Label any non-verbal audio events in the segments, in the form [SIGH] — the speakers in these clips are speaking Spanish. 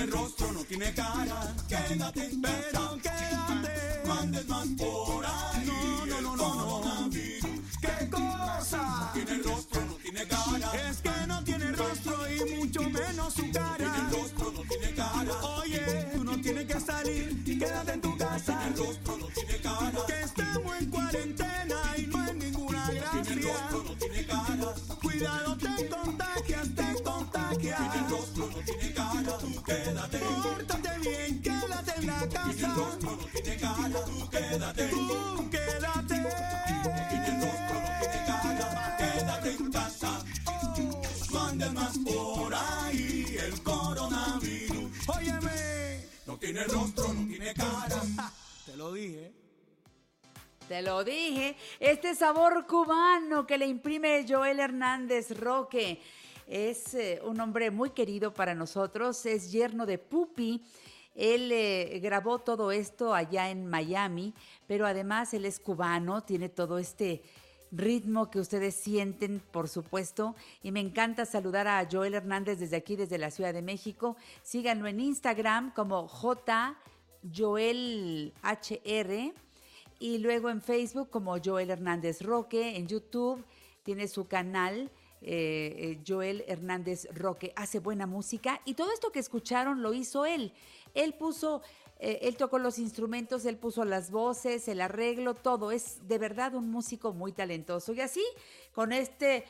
Tiene rostro, no tiene cara. Quédate, pero quédate, no andes más por ahí. No, no, no, no, coronavirus. ¿Qué cosa? No tiene rostro, no tiene cara. Es que no tiene rostro y mucho menos su cara. No tiene rostro, no tiene cara. Oye, tú no tienes que salir, quédate en tu casa. No tiene rostro, no tiene cara. Que estamos en cuarentena quédate. Pórtate bien, quédate en la casa. Tiene rostro, no tiene cara. Tú quédate. Tú quédate. Tiene rostro, no tiene cara. Quédate en casa. No andes más por ahí. El coronavirus. Óyeme. No tiene rostro, no tiene cara. Te lo dije. Te lo dije, este sabor cubano que le imprime Joel Hernández Roque es eh, un hombre muy querido para nosotros, es yerno de Pupi. Él eh, grabó todo esto allá en Miami, pero además él es cubano, tiene todo este ritmo que ustedes sienten, por supuesto. Y me encanta saludar a Joel Hernández desde aquí, desde la Ciudad de México. Síganlo en Instagram como JJoelHR y luego en Facebook como Joel Hernández Roque, en YouTube tiene su canal. Eh, eh, Joel Hernández Roque hace buena música y todo esto que escucharon lo hizo él. Él puso, eh, él tocó los instrumentos, él puso las voces, el arreglo, todo. Es de verdad un músico muy talentoso. Y así, con este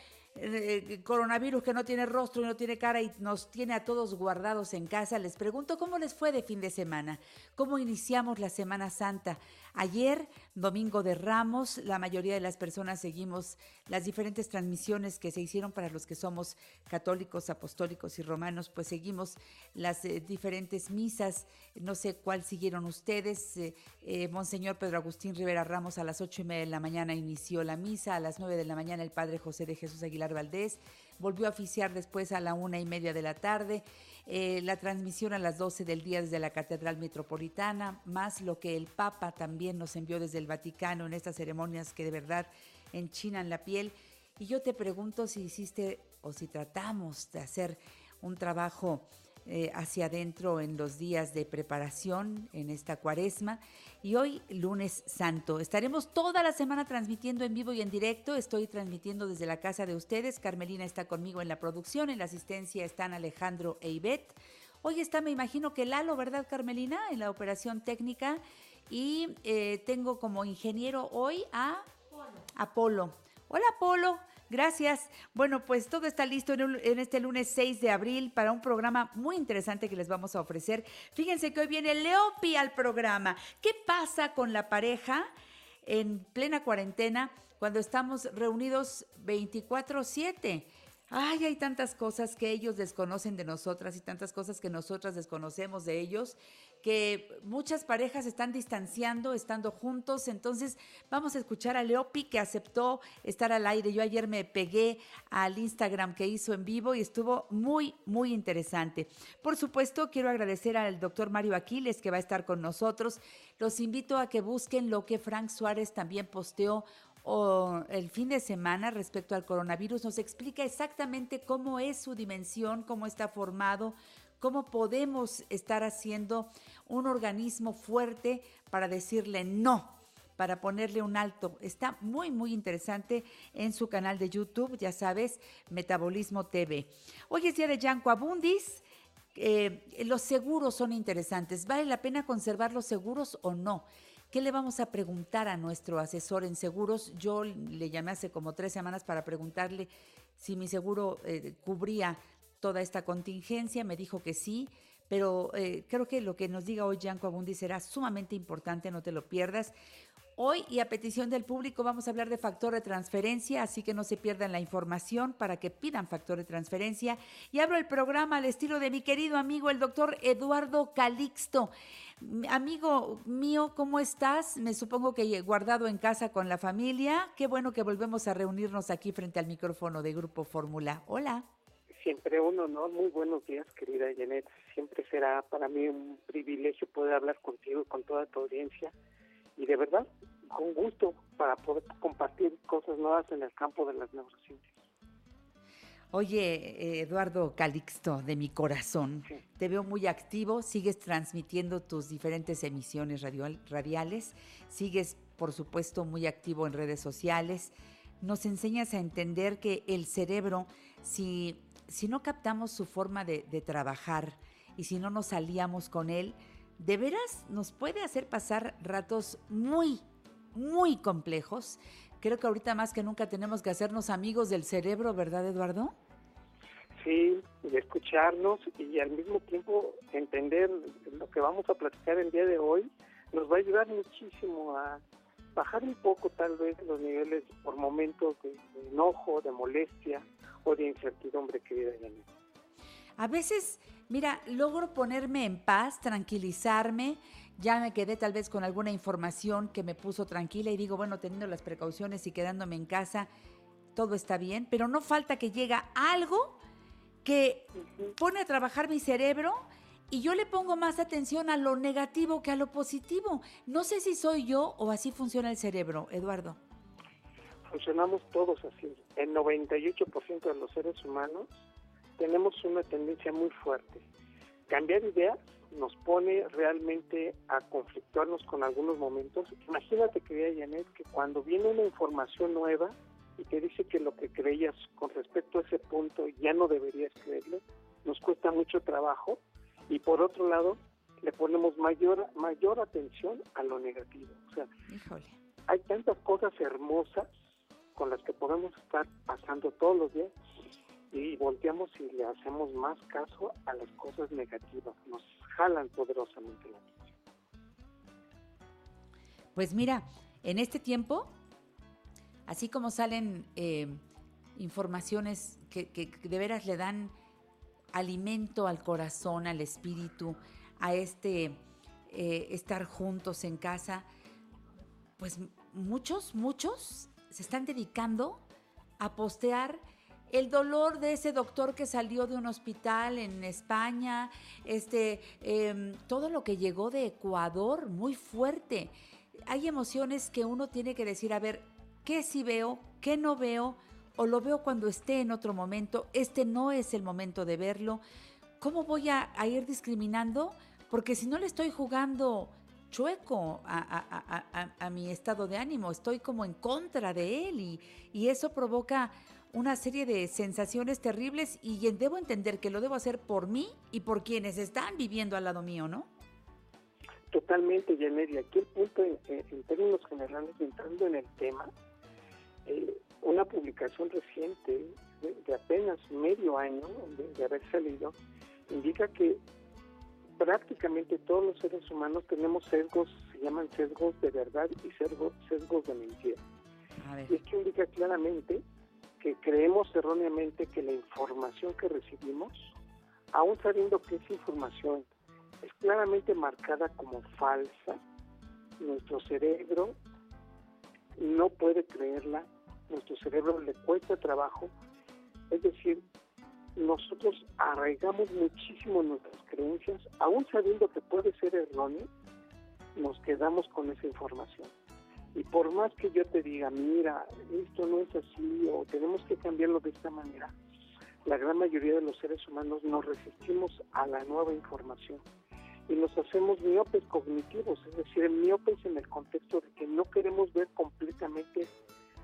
coronavirus que no tiene rostro y no tiene cara y nos tiene a todos guardados en casa, les pregunto cómo les fue de fin de semana, cómo iniciamos la Semana Santa. Ayer, domingo de Ramos, la mayoría de las personas seguimos las diferentes transmisiones que se hicieron para los que somos católicos, apostólicos y romanos, pues seguimos las eh, diferentes misas. No sé cuál siguieron ustedes. Eh, eh, Monseñor Pedro Agustín Rivera Ramos a las ocho y media de la mañana inició la misa, a las nueve de la mañana el Padre José de Jesús Aguilar Valdés volvió a oficiar después a la una y media de la tarde. Eh, la transmisión a las 12 del día desde la Catedral Metropolitana, más lo que el Papa también nos envió desde el Vaticano en estas ceremonias que de verdad enchinan la piel. Y yo te pregunto si hiciste o si tratamos de hacer un trabajo eh, hacia adentro en los días de preparación en esta cuaresma. Y hoy, lunes santo, estaremos toda la semana transmitiendo en vivo y en directo. Estoy transmitiendo desde la casa de ustedes. Carmelina está conmigo en la producción, en la asistencia están Alejandro e Ivette. Hoy está, me imagino que Lalo, ¿verdad, Carmelina? En la operación técnica. Y eh, tengo como ingeniero hoy a Apolo. Hola, Apolo. Gracias. Bueno, pues todo está listo en, este lunes 6 de abril para un programa muy interesante que les vamos a ofrecer. Fíjense que hoy viene Leopi al programa. ¿Qué pasa con la pareja en plena cuarentena cuando estamos reunidos 24/7? Ay, hay tantas cosas que ellos desconocen de nosotras y tantas cosas que nosotras desconocemos de ellos, que muchas parejas están distanciando, estando juntos. Entonces, vamos a escuchar a Leopi que aceptó estar al aire. Yo ayer me pegué al Instagram que hizo en vivo y estuvo muy, muy interesante. Por supuesto, quiero agradecer al doctor Mario Aquiles que va a estar con nosotros. Los invito a que busquen lo que Frank Suárez también posteó el fin de semana respecto al coronavirus nos explica exactamente cómo es su dimensión, cómo está formado, cómo podemos estar haciendo un organismo fuerte para decirle no, para ponerle un alto. Está muy, muy interesante en su canal de YouTube, ya sabes, Metabolismo TV. Hoy es día de Yanko Abundis. Eh, los seguros son interesantes. ¿Vale la pena conservar los seguros o no? ¿Qué le vamos a preguntar a nuestro asesor en seguros? Yo le llamé hace como tres semanas para preguntarle si mi seguro eh, cubría toda esta contingencia. Me dijo que sí, pero eh, creo que lo que nos diga hoy Gianco Abundi será sumamente importante, no te lo pierdas. Hoy y a petición del público vamos a hablar de factor de transferencia, así que no se pierdan la información para que pidan factor de transferencia. Y abro el programa al estilo de mi querido amigo, el doctor Eduardo Calixto. Amigo mío, ¿cómo estás? Me supongo que guardado en casa con la familia. Qué bueno que volvemos a reunirnos aquí frente al micrófono de Grupo Fórmula. Hola. Siempre un honor. Muy buenos días, querida Janet. Siempre será para mí un privilegio poder hablar contigo y con toda tu audiencia. Y de verdad, con gusto para poder compartir cosas nuevas en el campo de las neurociencias. Oye, Eduardo Calixto, de mi corazón, te veo muy activo, sigues transmitiendo tus diferentes emisiones radiales, sigues, por supuesto, muy activo en redes sociales, nos enseñas a entender que el cerebro, si, si no captamos su forma de, trabajar y si no nos aliamos con él, de veras nos puede hacer pasar ratos muy, muy complejos. Creo que ahorita más que nunca tenemos que hacernos amigos del cerebro, ¿verdad, Eduardo? Sí, y escucharnos y al mismo tiempo entender lo que vamos a platicar el día de hoy nos va a ayudar muchísimo a bajar un poco tal vez los niveles por momentos de, enojo, de molestia o de incertidumbre, querida Janet. A veces, mira, logro ponerme en paz, tranquilizarme, ya me quedé tal vez con alguna información que me puso tranquila y digo, bueno, teniendo las precauciones y quedándome en casa, todo está bien, pero no falta que llega algo que pone a trabajar mi cerebro y yo le pongo más atención a lo negativo que a lo positivo. No sé si soy yo o así funciona el cerebro, Eduardo. Funcionamos todos así. El 98% de los seres humanos tenemos una tendencia muy fuerte. Cambiar ideas nos pone realmente a conflictuarnos con algunos momentos. Imagínate, querida Janet, que cuando viene una información nueva y te dice que lo que creías con respecto a ese punto ya no deberías creerlo, nos cuesta mucho trabajo y por otro lado le ponemos mayor mayor atención a lo negativo. O sea, hay tantas cosas hermosas con las que podemos estar pasando todos los días y volteamos y le hacemos más caso a las cosas negativas. Nos jalan poderosamente la atención. Pues mira, en este tiempo, así como salen eh, informaciones que, de veras le dan alimento al corazón, al espíritu, a este eh, estar juntos en casa, pues muchos, muchos se están dedicando a postear el dolor de ese doctor que salió de un hospital en España, este, em, todo lo que llegó de Ecuador, muy fuerte. Hay emociones que uno tiene que decir, a ver, ¿qué sí veo? ¿Qué no veo? O lo veo cuando esté en otro momento. Este no es el momento de verlo. ¿Cómo voy a, ir discriminando? Porque si no le estoy jugando chueco a, mi estado de ánimo, estoy como en contra de él y, eso provoca una serie de sensaciones terribles y debo entender que lo debo hacer por mí y por quienes están viviendo al lado mío, ¿no? Totalmente, Janet. Y aquí el punto, en, términos generales, entrando en el tema, eh, una publicación reciente de, apenas medio año de, haber salido indica que prácticamente todos los seres humanos tenemos sesgos, se llaman sesgos de verdad y sesgos, sesgos de mentira. Y esto indica claramente que creemos erróneamente que la información que recibimos, aún sabiendo que esa información es claramente marcada como falsa, nuestro cerebro no puede creerla, nuestro cerebro le cuesta trabajo, es decir, nosotros arraigamos muchísimo nuestras creencias, aún sabiendo que puede ser erróneo, nos quedamos con esa información. Y por más que yo te diga, mira, esto no es así o tenemos que cambiarlo de esta manera, la gran mayoría de los seres humanos nos resistimos a la nueva información y nos hacemos miopes cognitivos, es decir, miopes en el contexto de que no queremos ver completamente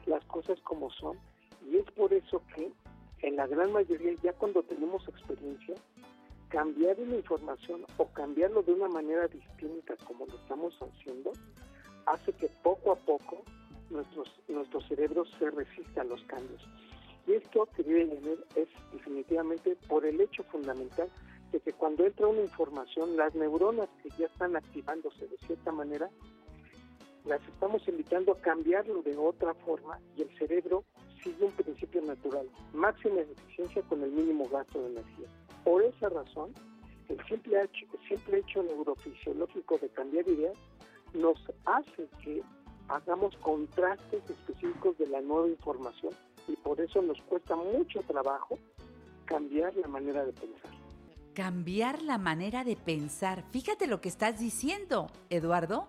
las cosas como son y es por eso que en la gran mayoría ya cuando tenemos experiencia cambiar una información o cambiarlo de una manera distinta como lo estamos haciendo, hace que poco a poco nuestros, nuestro cerebro se resista a los cambios. Y esto, querida Janet, es definitivamente por el hecho fundamental de que cuando entra una información, las neuronas que ya están activándose de cierta manera, las estamos invitando a cambiarlo de otra forma y el cerebro sigue un principio natural, máxima eficiencia con el mínimo gasto de energía. Por esa razón, el simple hecho, el simple hecho neurofisiológico de cambiar ideas nos hace que hagamos contrastes específicos de la nueva información y por eso nos cuesta mucho trabajo cambiar la manera de pensar. Cambiar la manera de pensar. Fíjate lo que estás diciendo, Eduardo.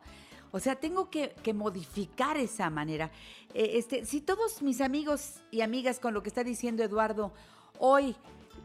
O sea, tengo que, que modificar esa manera. Eh, este, si todos mis amigos y amigas con lo que está diciendo Eduardo hoy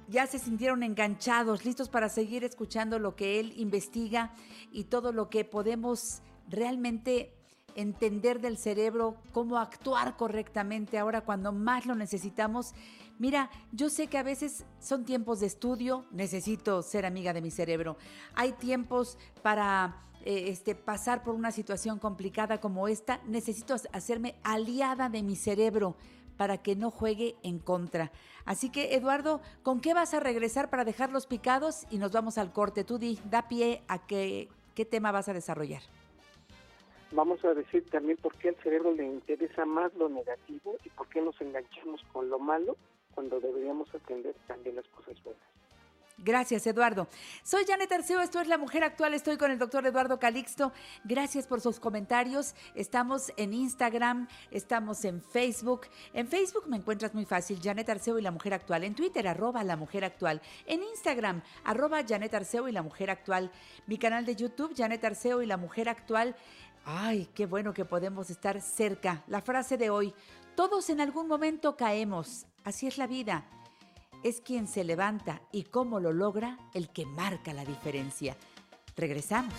ya se sintieron enganchados, listos para seguir escuchando lo que él investiga y todo lo que podemos realmente entender del cerebro, cómo actuar correctamente ahora cuando más lo necesitamos. Mira, yo sé que a veces son tiempos de estudio, necesito ser amiga de mi cerebro. Hay tiempos para eh, este, pasar por una situación complicada como esta, necesito hacerme aliada de mi cerebro para que no juegue en contra. Así que, Eduardo, ¿con qué vas a regresar para dejarlos picados? Y nos vamos al corte. Tú di, da pie a qué, qué tema vas a desarrollar vamos a decir también por qué al cerebro le interesa más lo negativo y por qué nos enganchamos con lo malo cuando deberíamos atender también las cosas buenas. Gracias, Eduardo. Soy Janet Arceo, esto es La Mujer Actual, estoy con el doctor Eduardo Calixto. Gracias por sus comentarios. Estamos en Instagram, estamos en Facebook. En Facebook me encuentras muy fácil, Janet Arceo y La Mujer Actual. En Twitter, arroba La Mujer Actual. En Instagram, arroba Janet Arceo y La Mujer Actual. Mi canal de YouTube, Janet Arceo y La Mujer Actual. Ay, qué bueno que podemos estar cerca. La frase de hoy, todos en algún momento caemos, así es la vida. Es quien se levanta y cómo lo logra el que marca la diferencia. Regresamos.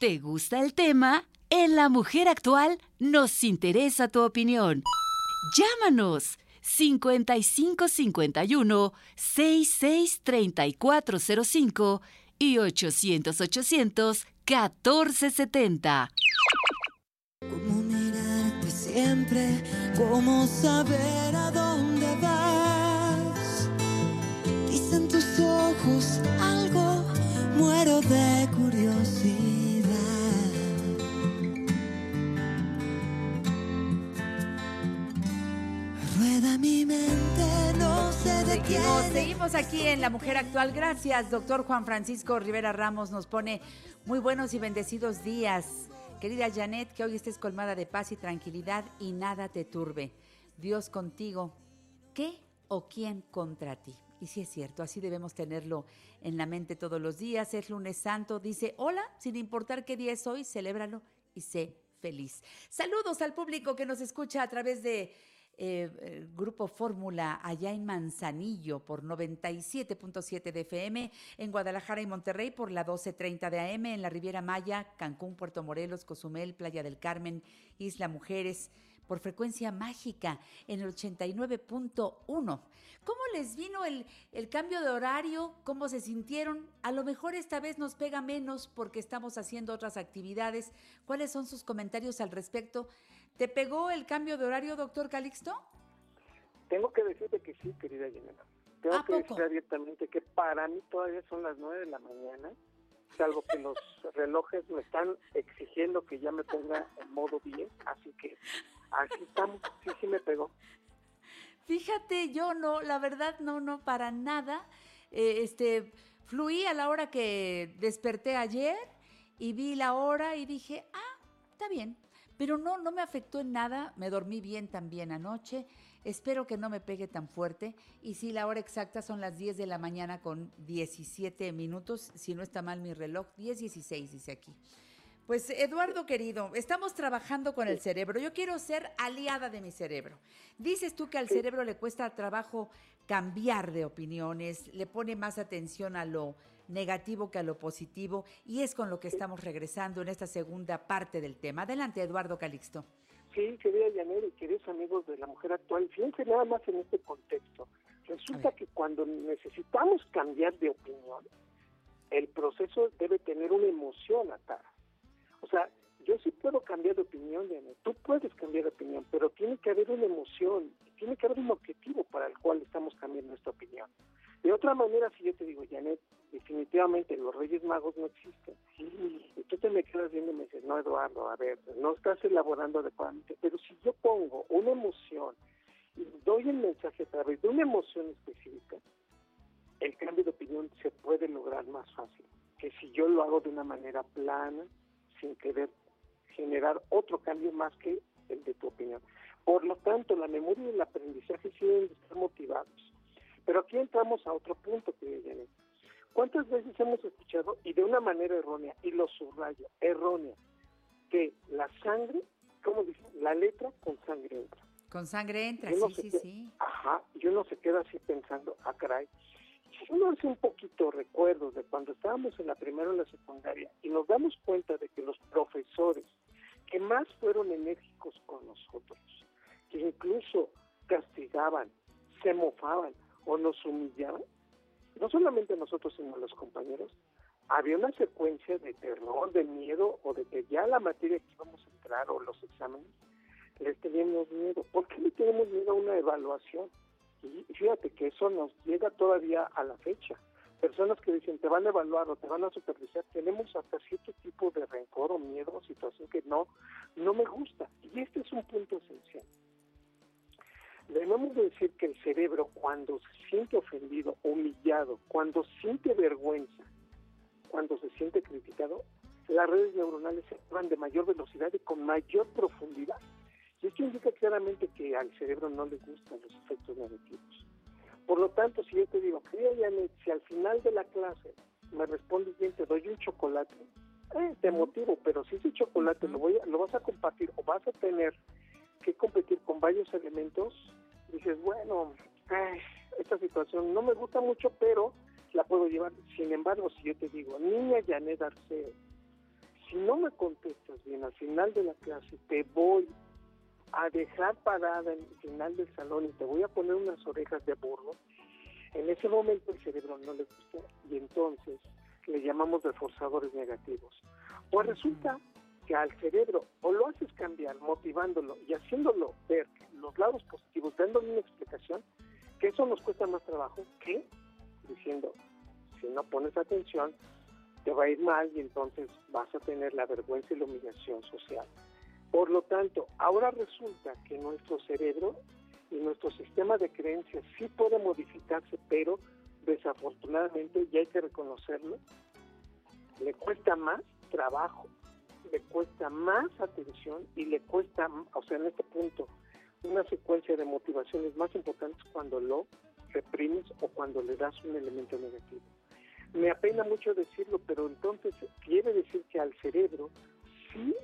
¿Te gusta el tema? En La Mujer Actual nos interesa tu opinión. Llámanos 5551 663405 y 800 800 1470. Cómo mirarte siempre, cómo saber a dónde vas. Dicen tus ojos algo, muero de curiosidad. mi mente, no se Seguimos, seguimos aquí en La Mujer Actual. Gracias, doctor Juan Francisco Rivera Ramos. Nos pone muy buenos y bendecidos días. Querida Janet, que hoy estés colmada de paz y tranquilidad y nada te turbe. Dios contigo. ¿Qué o quién contra ti? Y sí es cierto, así debemos tenerlo en la mente todos los días. Es lunes santo, dice, hola, sin importar qué día es hoy, celébralo y sé feliz. Saludos al público que nos escucha a través de eh, Grupo Fórmula allá en Manzanillo por 97.7 de FM, en Guadalajara y Monterrey por la 12.30 de AM, en la Riviera Maya, Cancún, Puerto Morelos, Cozumel, Playa del Carmen, Isla Mujeres por frecuencia mágica en el 89.1. ¿Cómo les vino el, el, cambio de horario? ¿Cómo se sintieron? A lo mejor esta vez nos pega menos porque estamos haciendo otras actividades. ¿Cuáles son sus comentarios al respecto? ¿Te pegó el cambio de horario, doctor Calixto? Tengo que decirte que sí, querida Jenna. Tengo que decir abiertamente que para mí todavía son las 9 de la mañana, salvo que los [LAUGHS] relojes me están exigiendo que ya me ponga en modo bien, así que así estamos, sí, sí me pegó. Fíjate, yo no, la verdad no, no, para nada. Eh, este, fluí a la hora que desperté ayer y vi la hora y dije, ah, está bien, pero no, no me afectó en nada, me dormí bien también anoche, espero que no me pegue tan fuerte y si la hora exacta son las 10 de la mañana con 17 minutos, si no está mal mi reloj, 10, 16 dice aquí. Pues Eduardo querido, estamos trabajando con el cerebro. Yo quiero ser aliada de mi cerebro. Dices tú que al cerebro le cuesta trabajo cambiar de opiniones, le pone más atención a lo negativo que a lo positivo y es con lo que estamos regresando en esta segunda parte del tema. Adelante, Eduardo Calixto. Sí, querida Yaneri, queridos amigos de la mujer actual, fíjense nada más en este contexto. Resulta que cuando necesitamos cambiar de opinión, el proceso debe tener una emoción atada. O sea, yo sí puedo cambiar de opinión, Janet, tú puedes cambiar de opinión, pero tiene que haber una emoción, tiene que haber un objetivo para el cual estamos cambiando nuestra opinión. De otra manera, si yo te digo, Janet, definitivamente los Reyes Magos no existen. Sí, y tú te me quedas viendo y me dices, no, Eduardo, a ver, no estás elaborando adecuadamente. Pero si yo pongo una emoción y doy el mensaje a través de una emoción específica, el cambio de opinión se puede lograr más fácil que si yo lo hago de una manera plana, sin querer generar otro cambio más que el de tu opinión. Por lo tanto, la memoria y el aprendizaje deben estar motivados. Pero aquí entramos a otro punto que viene. ¿Cuántas veces hemos escuchado, y de una manera errónea, y lo subrayo, errónea, que la sangre, ¿cómo dicen? La letra con sangre entra. Con sangre entra, sí, sí, queda- sí. Ajá, y uno se queda así pensando, ah, caray. Si uno hace un poquito recuerdos de cuando estábamos en la primera o la secundaria y nos damos cuenta de que los profesores que más fueron enérgicos con nosotros, que incluso castigaban, se mofaban o nos humillaban, no solamente nosotros sino los compañeros, había una secuencia de terror, de miedo o de que ya la materia que íbamos a entrar o los exámenes les teníamos miedo. ¿Por qué le tenemos miedo a una evaluación? Y fíjate que eso nos llega todavía a la fecha. Personas que dicen te van a evaluar o te van a supervisar, tenemos hasta cierto tipo de rencor o miedo o situación que no, no me gusta. Y este es un punto esencial. Debemos de decir que el cerebro cuando se siente ofendido, humillado, cuando siente vergüenza, cuando se siente criticado, las redes neuronales se activan de mayor velocidad y con mayor profundidad. Y esto indica claramente que al cerebro no le gustan los efectos negativos. Por lo tanto, si yo te digo, querida Janet, si al final de la clase me respondes bien, te doy un chocolate, eh, te motivo, pero si ese chocolate lo, voy a- lo vas a compartir o vas a tener que competir con varios elementos, dices, bueno, ay, esta situación no me gusta mucho, pero la puedo llevar. Sin embargo, si yo te digo, niña Janet Arceo, si no me contestas bien al final de la clase, te voy a dejar parada en el final del salón y te voy a poner unas orejas de burro, en ese momento el cerebro no le gusta y entonces le llamamos reforzadores negativos. Pues resulta que al cerebro o lo haces cambiar motivándolo y haciéndolo ver los lados positivos, dándole una explicación, que eso nos cuesta más trabajo que diciendo, si no pones atención, te va a ir mal y entonces vas a tener la vergüenza y la humillación social. Por lo tanto, ahora resulta que nuestro cerebro y nuestro sistema de creencias sí puede modificarse, pero desafortunadamente, y hay que reconocerlo, le cuesta más trabajo, le cuesta más atención y le cuesta, o sea, en este punto, una secuencia de motivaciones más importantes cuando lo reprimes o cuando le das un elemento negativo. Me apena mucho decirlo, pero entonces quiere decir que al cerebro sí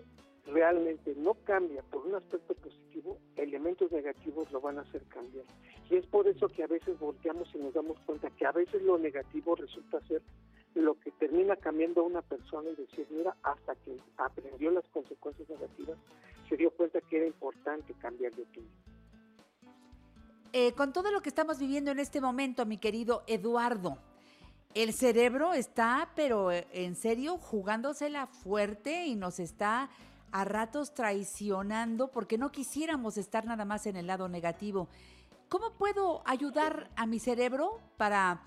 realmente no cambia por un aspecto positivo, elementos negativos lo van a hacer cambiar. Y es por eso que a veces volteamos y nos damos cuenta que a veces lo negativo resulta ser lo que termina cambiando a una persona y decir, mira, hasta que aprendió las consecuencias negativas, se dio cuenta que era importante cambiar de opinión. Eh, con todo lo que estamos viviendo en este momento, mi querido Eduardo, el cerebro está, pero eh, en serio, jugándosela fuerte y nos está a ratos traicionando porque no quisiéramos estar nada más en el lado negativo. ¿Cómo puedo ayudar a mi cerebro para,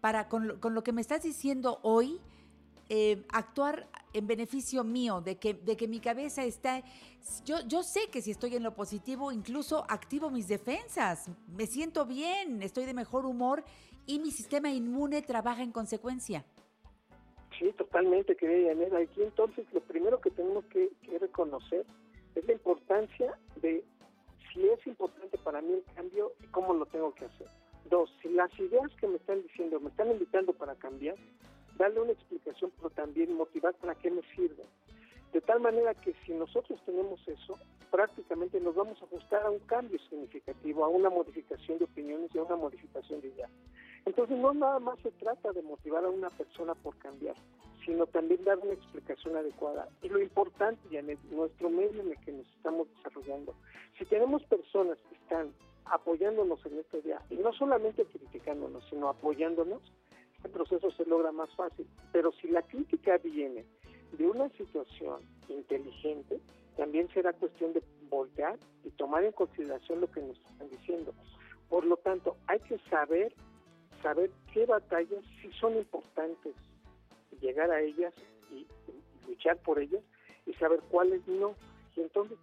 para con, lo, con lo que me estás diciendo hoy, eh, actuar en beneficio mío, de que, de que mi cabeza está... Yo, yo sé que si estoy en lo positivo, incluso activo mis defensas, me siento bien, estoy de mejor humor y mi sistema inmune trabaja en consecuencia. Sí, totalmente, querida Yanela. Aquí entonces lo primero que tenemos que, que reconocer es la importancia de si es importante para mí el cambio y cómo lo tengo que hacer. Dos, si las ideas que me están diciendo me están invitando para cambiar, darle una explicación, pero también motivar para qué me sirve. De tal manera que si nosotros tenemos eso, prácticamente nos vamos a ajustar a un cambio significativo, a una modificación de opiniones y a una modificación de ideas. Entonces no nada más se trata de motivar a una persona por cambiar, sino también dar una explicación adecuada. Y lo importante, Janet, nuestro medio en el que nos estamos desarrollando, si tenemos personas que están apoyándonos en este día, y no solamente criticándonos, sino apoyándonos, este proceso se logra más fácil. Pero si la crítica viene de una situación inteligente, también será cuestión de voltear y tomar en consideración lo que nos están diciendo. Por lo tanto, hay que saber saber qué batallas sí son importantes, llegar a ellas y, luchar por ellas y saber cuáles no.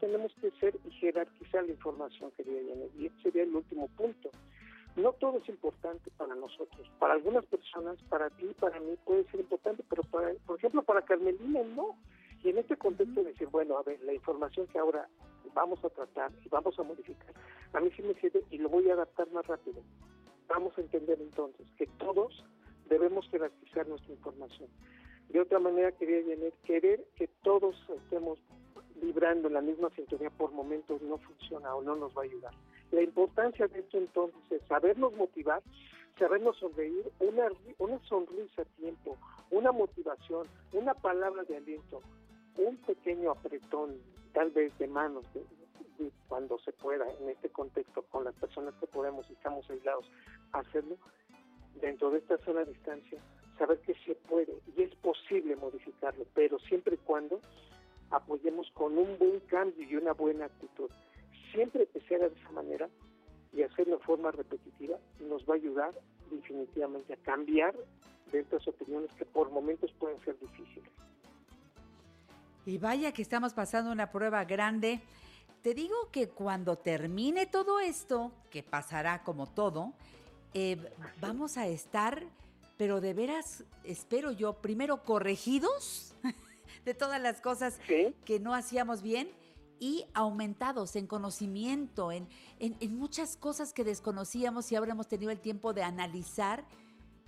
Tenemos que ser y jerarquizar la información, querida Janet. Y ese sería el último punto. No todo es importante para nosotros. Para algunas personas, para ti, para mí puede ser importante, pero para, por ejemplo para Carmelina no. Y en este contexto de decir, bueno, a ver, la información que ahora vamos a tratar y vamos a modificar, a mí sí me sirve y lo voy a adaptar más rápido. Vamos a entender entonces que todos debemos jerarquizar nuestra información. De otra manera, quería querer que todos estemos vibrando en la misma sintonía por momentos no funciona o no nos va a ayudar. La importancia de esto entonces es sabernos motivar, sabernos sonreír, una, una sonrisa a tiempo, una motivación, una palabra de aliento, un pequeño apretón, tal vez de manos, cuando se pueda, en este contexto, con las personas que podemos y estamos aislados, hacerlo dentro de esta zona de distancia, saber que se puede y es posible modificarlo, pero siempre y cuando apoyemos con un buen cambio y una buena actitud. Siempre que sea de esa manera y hacerlo de forma repetitiva, nos va a ayudar definitivamente a cambiar de estas opiniones que por momentos pueden ser difíciles. Y vaya que estamos pasando una prueba grande. Te digo que cuando termine todo esto, que pasará como todo, eh, vamos a estar, pero de veras, espero yo, primero corregidos de todas las cosas que no hacíamos bien y aumentados en conocimiento, en, en, muchas cosas que desconocíamos y ahora hemos tenido el tiempo de analizar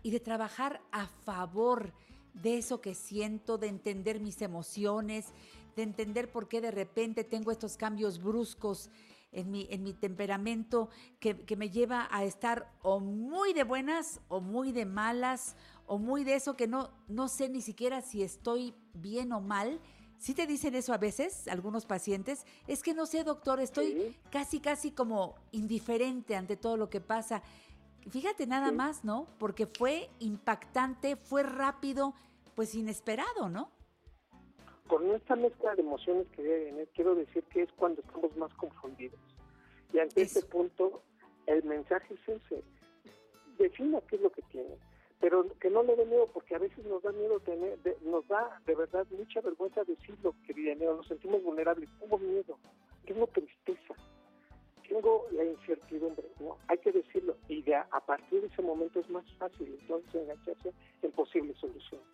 y de trabajar a favor de eso que siento, de entender mis emociones, de entender por qué de repente tengo estos cambios bruscos en mi, en mi temperamento que, que, me lleva a estar o muy de buenas o muy de malas o muy de eso que no, no sé ni siquiera si estoy bien o mal. Si te dicen eso a veces, algunos pacientes, es que no sé, doctor, estoy casi, casi como indiferente ante todo lo que pasa. Fíjate nada más, ¿no? Porque fue impactante, fue rápido, pues inesperado, ¿no? con esta mezcla de emociones que debe quiero decir que es cuando estamos más confundidos. Y ante este punto, el mensaje es ese. Defina qué es lo que tiene, pero que no le dé miedo, porque a veces nos da miedo tener, nos da de verdad mucha vergüenza decirlo, querida Neo, nos sentimos vulnerables. Tengo miedo, tengo tristeza, tengo la incertidumbre. No, hay que decirlo. Y de a partir de ese momento es más fácil entonces engancharse en posibles soluciones.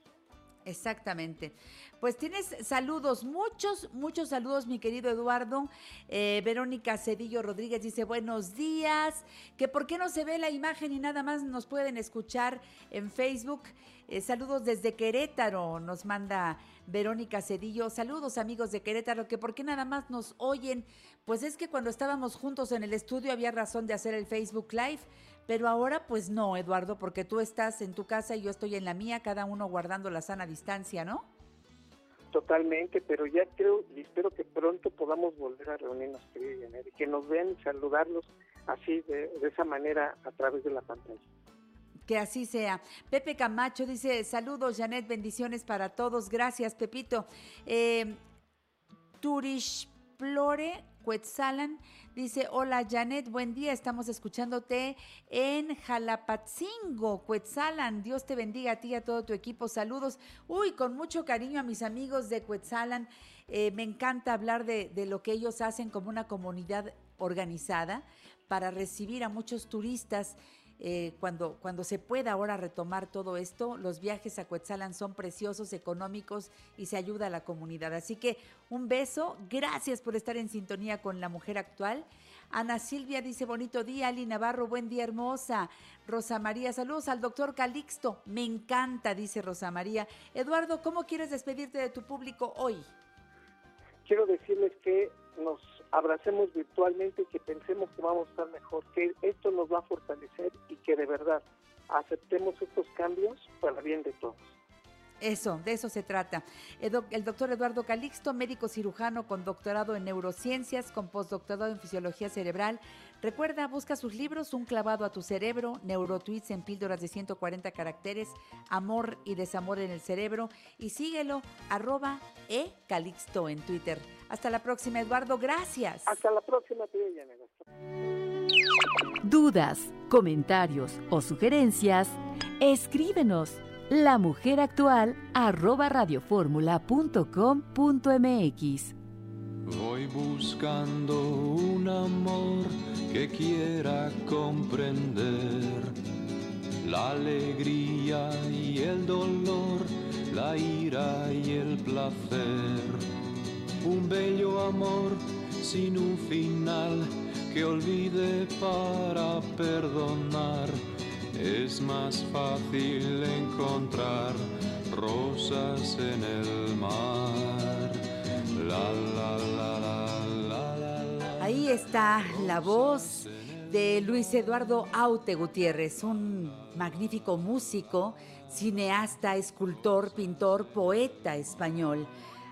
Exactamente. Pues tienes saludos, muchos, muchos saludos, mi querido Eduardo. Eh, Verónica Cedillo Rodríguez dice buenos días, que por qué no se ve la imagen y nada más nos pueden escuchar en Facebook. Eh, saludos desde Querétaro, nos manda Verónica Cedillo. Saludos amigos de Querétaro, que por qué nada más nos oyen. Pues es que cuando estábamos juntos en el estudio había razón de hacer el Facebook Live pero ahora pues no, Eduardo, porque tú estás en tu casa y yo estoy en la mía, cada uno guardando la sana distancia, ¿no? Totalmente, pero ya creo y espero que pronto podamos volver a reunirnos, y que nos vean y saludarlos así, de, esa manera, a través de la pantalla. Que así sea. Pepe Camacho dice, saludos Janet, bendiciones para todos. Gracias, Pepito. Eh, Turish Flore Cuetzalan dice, hola Janet, buen día, estamos escuchándote en Jalapatzingo, Cuetzalan, Dios te bendiga a ti y a todo tu equipo, saludos. Uy, con mucho cariño a mis amigos de Cuetzalan, eh, me encanta hablar de, de lo que ellos hacen como una comunidad organizada para recibir a muchos turistas eh, cuando, cuando se pueda ahora retomar todo esto, los viajes a Cuetzalan son preciosos, económicos y se ayuda a la comunidad. Así que un beso, gracias por estar en sintonía con la mujer actual. Ana Silvia dice bonito día, Ali Navarro, buen día hermosa. Rosa María, saludos al doctor Calixto, me encanta, dice Rosa María. Eduardo, ¿cómo quieres despedirte de tu público hoy? Quiero decirles que nos abracemos virtualmente y que pensemos que vamos a estar mejor, que esto nos va a fortalecer y que de verdad aceptemos estos cambios para bien de todos. Eso, de eso se trata. El, doc- el doctor Eduardo Calixto, médico cirujano con doctorado en neurociencias, con postdoctorado en fisiología cerebral. Recuerda, busca sus libros, Un clavado a tu cerebro, Neurotweets en píldoras de 140 caracteres, Amor y desamor en el cerebro. Y síguelo, arroba e Calixto en Twitter. Hasta la próxima, Eduardo. Gracias. Hasta la próxima, tía. Dudas, comentarios o sugerencias, escríbenos la mujer actual arroba radioformula.com.mx. Voy buscando un amor que quiera comprender la alegría y el dolor, la ira y el placer. Un bello amor sin un final que olvide para perdonar. Es más fácil encontrar rosas en el mar. La la la. Ahí está la voz de Luis Eduardo Aute Gutiérrez, un magnífico músico, cineasta, escultor, pintor, poeta español.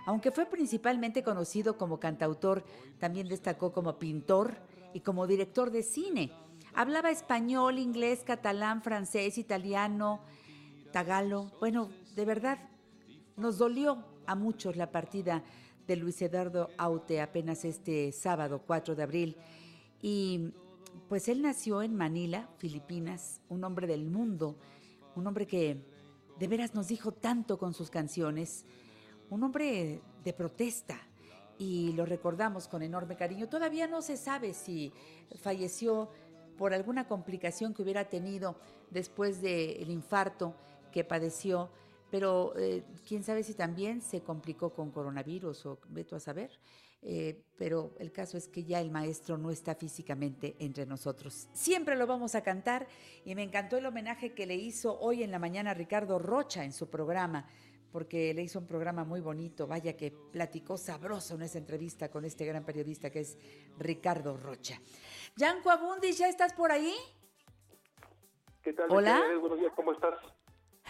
Aunque fue principalmente conocido como cantautor, también destacó como pintor y como director de cine. Hablaba español, inglés, catalán, francés, italiano, tagalo. Bueno, de verdad, nos dolió a muchos la partida de Luis Eduardo Aute apenas este sábado 4 de abril. Y pues él nació en Manila, Filipinas, un hombre del mundo, un hombre que de veras nos dijo tanto con sus canciones, un hombre de protesta y lo recordamos con enorme cariño. Todavía no se sabe si falleció por alguna complicación que hubiera tenido después del infarto que padeció, pero eh, quién sabe si también se complicó con coronavirus o veto a saber. Eh, pero el caso es que ya el maestro no está físicamente entre nosotros. Siempre lo vamos a cantar y me encantó el homenaje que le hizo hoy en la mañana Ricardo Rocha en su programa, porque le hizo un programa muy bonito, vaya que platicó sabroso en esa entrevista con este gran periodista que es Ricardo Rocha. Yanco Abundis, ¿ya estás por ahí? ¿Qué tal? Hola. Buenos días, ¿cómo estás?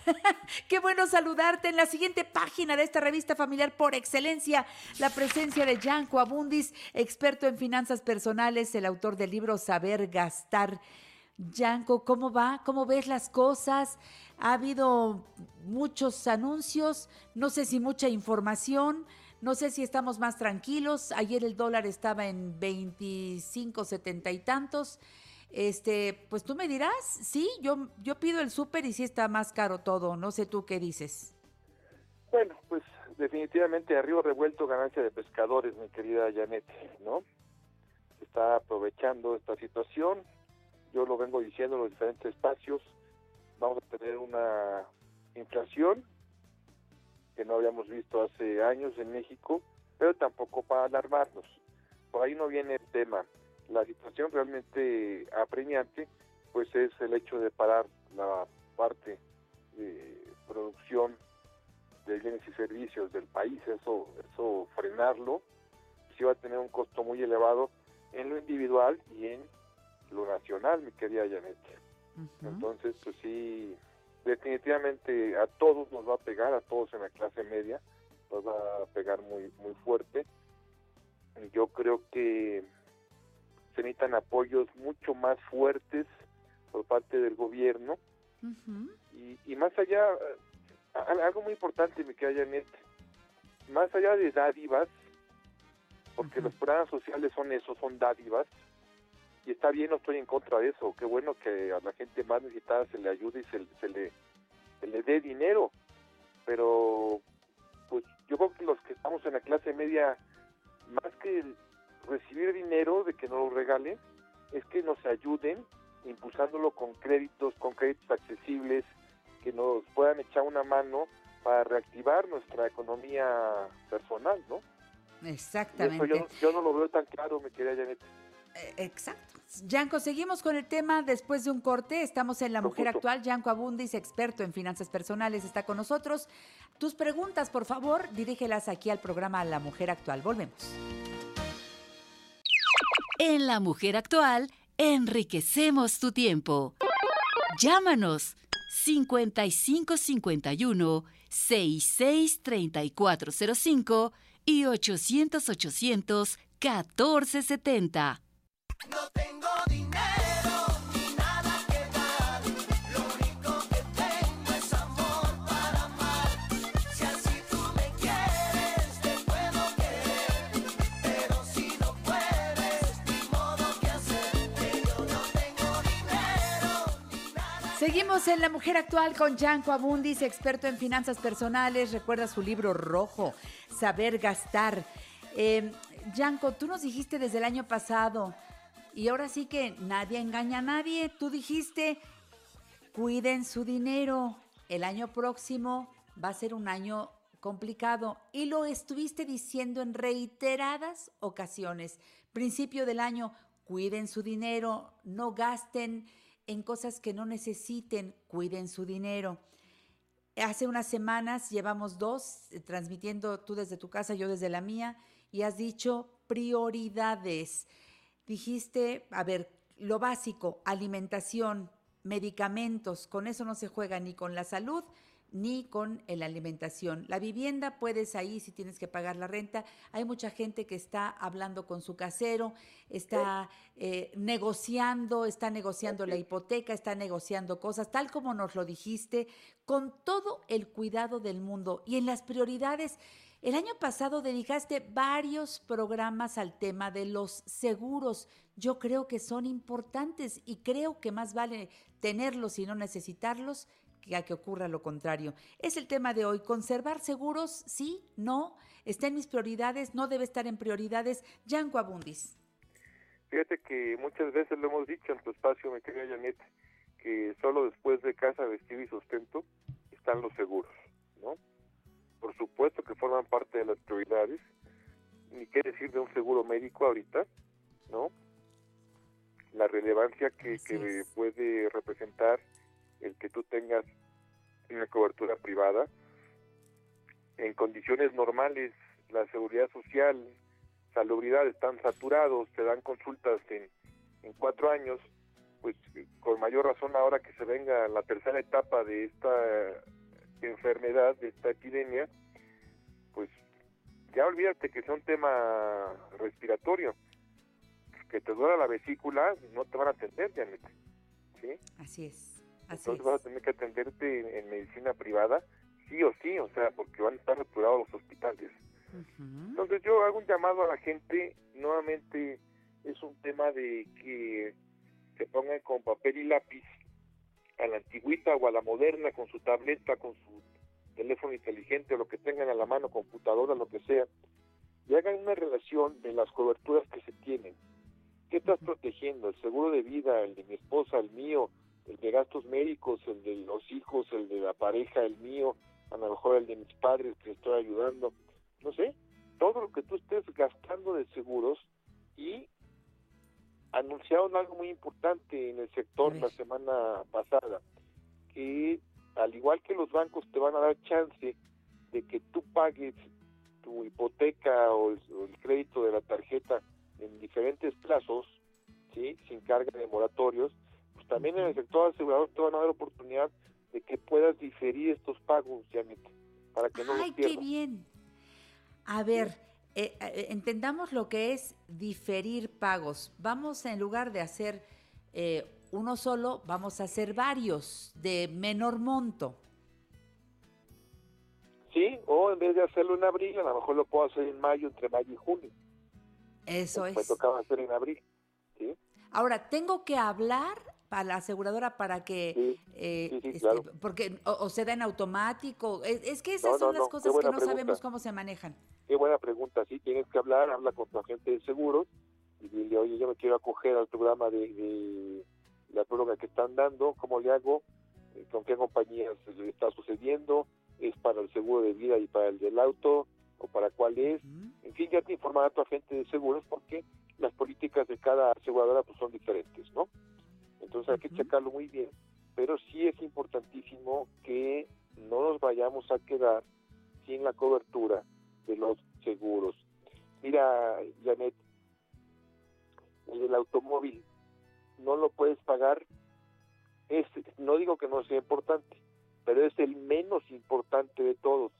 [LAUGHS] Qué bueno saludarte en la siguiente página de esta revista familiar por excelencia. La presencia de Yanko Abundis, experto en finanzas personales, el autor del libro Saber Gastar. Yanko, ¿cómo va? ¿Cómo ves las cosas? Ha habido muchos anuncios, no sé si mucha información, no sé si estamos más tranquilos. Ayer el dólar estaba en 25, 70 y tantos. Este, pues tú me dirás, sí, yo, yo pido el súper y sí está más caro todo, no sé tú qué dices. Bueno, pues definitivamente arriba revuelto ganancia de pescadores, mi querida Janet, ¿no? Está aprovechando esta situación, yo lo vengo diciendo en los diferentes espacios, vamos a tener una inflación que no habíamos visto hace años en México, pero tampoco para alarmarnos. Por ahí no viene el tema. La situación realmente apremiante, pues es el hecho de parar la parte de producción de bienes y servicios del país, eso, eso frenarlo, sí va a tener un costo muy elevado en lo individual y en lo nacional, mi querida Janet. Ujú. Entonces, pues sí, definitivamente a todos nos va a pegar, a todos en la clase media, nos va a pegar muy, muy fuerte. Yo creo que se necesitan apoyos mucho más fuertes por parte del gobierno. Y, y más allá, algo muy importante, mi querida Janet, más allá de dádivas, porque los programas sociales son eso, son dádivas, y está bien, no estoy en contra de eso, qué bueno que a la gente más necesitada se le ayude y se, se le, se le dé dinero, pero pues yo creo que los que estamos en la clase media, más que recibir dinero de que nos lo regalen, es que nos ayuden impulsándolo con créditos, con créditos accesibles, que nos puedan echar una mano para reactivar nuestra economía personal, ¿no? Eso Exactamente. yo, yo no lo veo tan claro, me quería Janet. Eh, Exacto. Yanko, seguimos con el tema después de un corte. Estamos en La Mujer. Actual. Yanko Abundis, experto en finanzas personales, está con nosotros. Tus preguntas, por favor, dirígelas aquí al programa La Mujer Actual. Volvemos. En La Mujer Actual, enriquecemos tu tiempo. Llámanos 5551 663405 y 800 800 1470. Seguimos en La Mujer Actual con Yanko Abundis, experto en finanzas personales. Recuerda su libro rojo, Saber Gastar. Eh, Yanko, tú nos dijiste desde el año pasado, y ahora sí que nadie engaña a nadie. Tú dijiste, cuiden su dinero. El año próximo va a ser un año complicado y lo estuviste diciendo en reiteradas ocasiones. Principio del año, cuiden su dinero, no gasten en cosas que no necesiten, cuiden su dinero. Hace unas semanas llevamos dos eh, transmitiendo tú desde tu casa, yo desde la mía, y has dicho prioridades. Dijiste, a ver, lo básico, alimentación, medicamentos, con eso no se juega ni con la salud ni con la alimentación. La vivienda puedes ahí si tienes que pagar la renta. Hay mucha gente que está hablando con su casero, está eh, negociando, está negociando la hipoteca, está negociando cosas, tal como nos lo dijiste, con todo el cuidado del mundo y en las prioridades. El año pasado dedicaste varios programas al tema de los seguros. Yo creo que son importantes y creo que más vale tenerlos y no necesitarlos que a que ocurra lo contrario. Es el tema de hoy. ¿Conservar seguros? Sí, no. ¿Está en mis prioridades? ¿No debe estar en prioridades? Yanko Abundis. Fíjate que muchas veces lo hemos dicho en tu espacio, mi querida Janet, que solo después de casa, vestido y sustento están los seguros, ¿no? Por supuesto que forman parte de las prioridades, ni qué decir de un seguro médico ahorita, ¿no? La relevancia que, que puede representar el que tú tengas una cobertura privada. En condiciones normales, la seguridad social, salubridad están saturados, te dan consultas en, en cuatro años, pues con mayor razón ahora que se venga la tercera etapa de esta enfermedad, de esta epidemia, pues ya olvídate que sea un tema respiratorio, que te duela la vesícula, no te van a atender, Janet, ¿sí? Así es. Así Entonces es. vas a tener que atenderte en, en medicina privada, sí o sí, o sea, porque van a estar saturados los hospitales. Entonces yo hago un llamado a la gente, nuevamente es un tema de que se pongan con papel y lápiz a la antigüita o a la moderna con su tableta, con su teléfono inteligente lo que tengan a la mano, computadora, lo que sea, y hagan una relación de las coberturas que se tienen. ¿Qué estás protegiendo? ¿El seguro de vida, el de mi esposa, el mío, el de gastos médicos, el de los hijos, el de la pareja, el mío, a lo mejor el de mis padres que estoy ayudando? No sé, todo lo que tú estés gastando de seguros y anunciaron algo muy importante en el sector la semana pasada, que al igual que los bancos te van a dar chance de que tú pagues tu hipoteca o el, o el crédito de la tarjeta en diferentes plazos, ¿sí? sin carga de moratorios, pues también en el sector asegurador te van a dar oportunidad de que puedas diferir estos pagos, Janet, para que no Ay, los qué pierdas. bien. A ver, eh, eh, entendamos lo que es diferir pagos. Vamos, en lugar de hacer eh, uno solo, vamos a hacer varios de menor monto. Sí, o en vez de hacerlo en abril, a lo mejor lo puedo hacer en mayo, entre mayo y junio. Eso Me es. tocaba hacer en abril. ¿sí? Ahora, tengo que hablar para la aseguradora para que... Sí, eh, sí, sí, este, claro. Porque o, o se da en automático. Es, es que esas No, no, son las no, cosas que no pregunta. sabemos cómo se manejan. Qué buena pregunta. Sí, tienes que hablar, habla con tu agente de seguros y dile, oye, yo me quiero acoger al programa de, de la prórroga que están dando, ¿cómo le hago? Eh, ¿Con qué compañías está sucediendo? ¿Es para el seguro de vida y para el del auto? ¿O para cuál es? En fin, ya te informará tu agente de seguros porque las políticas de cada aseguradora pues, son diferentes, ¿no? Entonces hay que checarlo muy bien. Pero sí es importantísimo que no nos vayamos a quedar sin la cobertura de los seguros. Mira, Janet, el automóvil no lo puedes pagar es, no digo que no sea importante, pero es el menos importante de todos.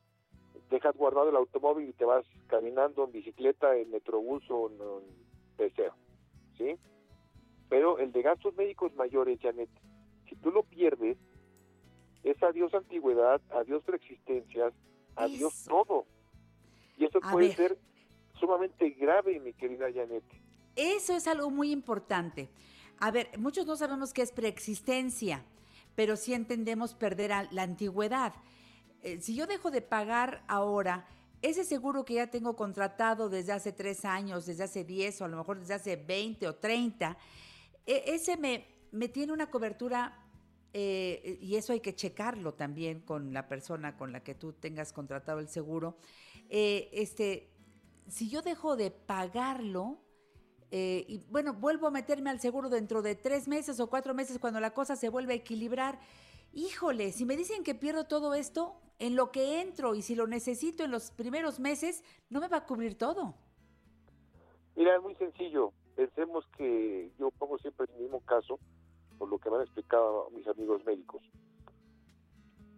Dejas guardado el automóvil y te vas caminando en bicicleta, en metrobús o en, en deseo, ¿sí? Pero el de gastos médicos mayores, Janet, si tú lo pierdes, es adiós antigüedad, adiós preexistencias, adiós Eso. todo. Y eso A puede ver. ser sumamente grave, mi querida Janet. Eso es algo muy importante. A ver, muchos no sabemos qué es preexistencia, pero sí entendemos perder a la antigüedad. Eh, si yo dejo de pagar ahora, ese seguro que ya tengo contratado desde hace tres años, desde hace 10 o a lo mejor desde hace 20 o 30, e- ese me, me tiene una cobertura eh, y eso hay que checarlo también con la persona con la que tú tengas contratado el seguro. Eh, este, si yo dejo de pagarlo, eh, y bueno, vuelvo a meterme al seguro dentro de tres meses o cuatro meses cuando la cosa se vuelve a equilibrar. Híjole, si me dicen que pierdo todo esto, en lo que entro y si lo necesito en los primeros meses, no me va a cubrir todo. Mira, es muy sencillo. Pensemos que yo pongo siempre el mismo caso, por lo que me han explicado mis amigos médicos.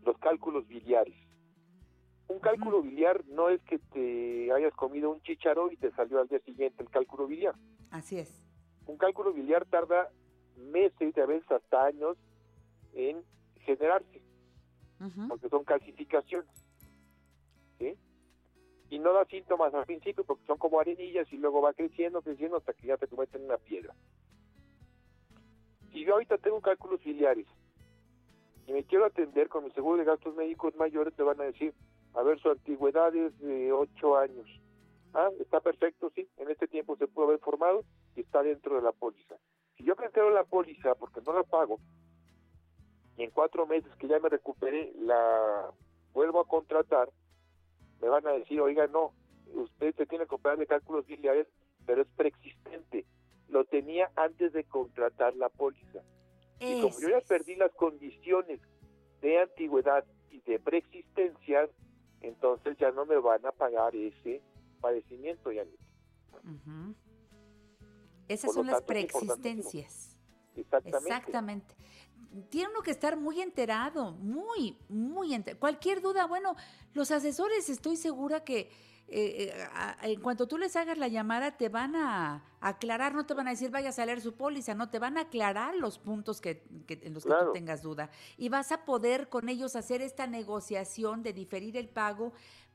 Los cálculos biliares. Un cálculo biliar no es que te hayas comido un chícharo y te salió al día siguiente el cálculo biliar. Así es. Un cálculo biliar tarda meses, a veces hasta años, en generarse, porque son calcificaciones. ¿sí? Y no da síntomas al principio porque son como arenillas y luego va creciendo, creciendo hasta que ya te convierten en una piedra. Si yo ahorita tengo cálculos biliares y me quiero atender con mi seguro de gastos médicos mayores, te van a decir, a ver, su antigüedad es de 8 años. Ah, está perfecto, sí, en este tiempo se pudo haber formado y está dentro de la póliza. Si yo cancelo la póliza porque no la pago y en cuatro meses que ya me recuperé la vuelvo a contratar, me van a decir, oiga, no, usted se tiene que operar de cálculos biliares, pero es preexistente. Lo tenía antes de contratar la póliza. Y como yo ya perdí las condiciones de antigüedad y de preexistencia, entonces ya no me van a pagar ese padecimiento, ya. Esas Por son las tanto, preexistencias. Exactamente. Exactamente. Tiene uno que estar muy enterado, muy, muy enterado. Cualquier duda, bueno, los asesores estoy segura que eh, eh, a- en cuanto tú les hagas la llamada te van a aclarar, no te van a decir vayas a leer su póliza, no, te van a aclarar los puntos que, que- en los que tú tengas duda. Y vas a poder con ellos hacer esta negociación de diferir el pago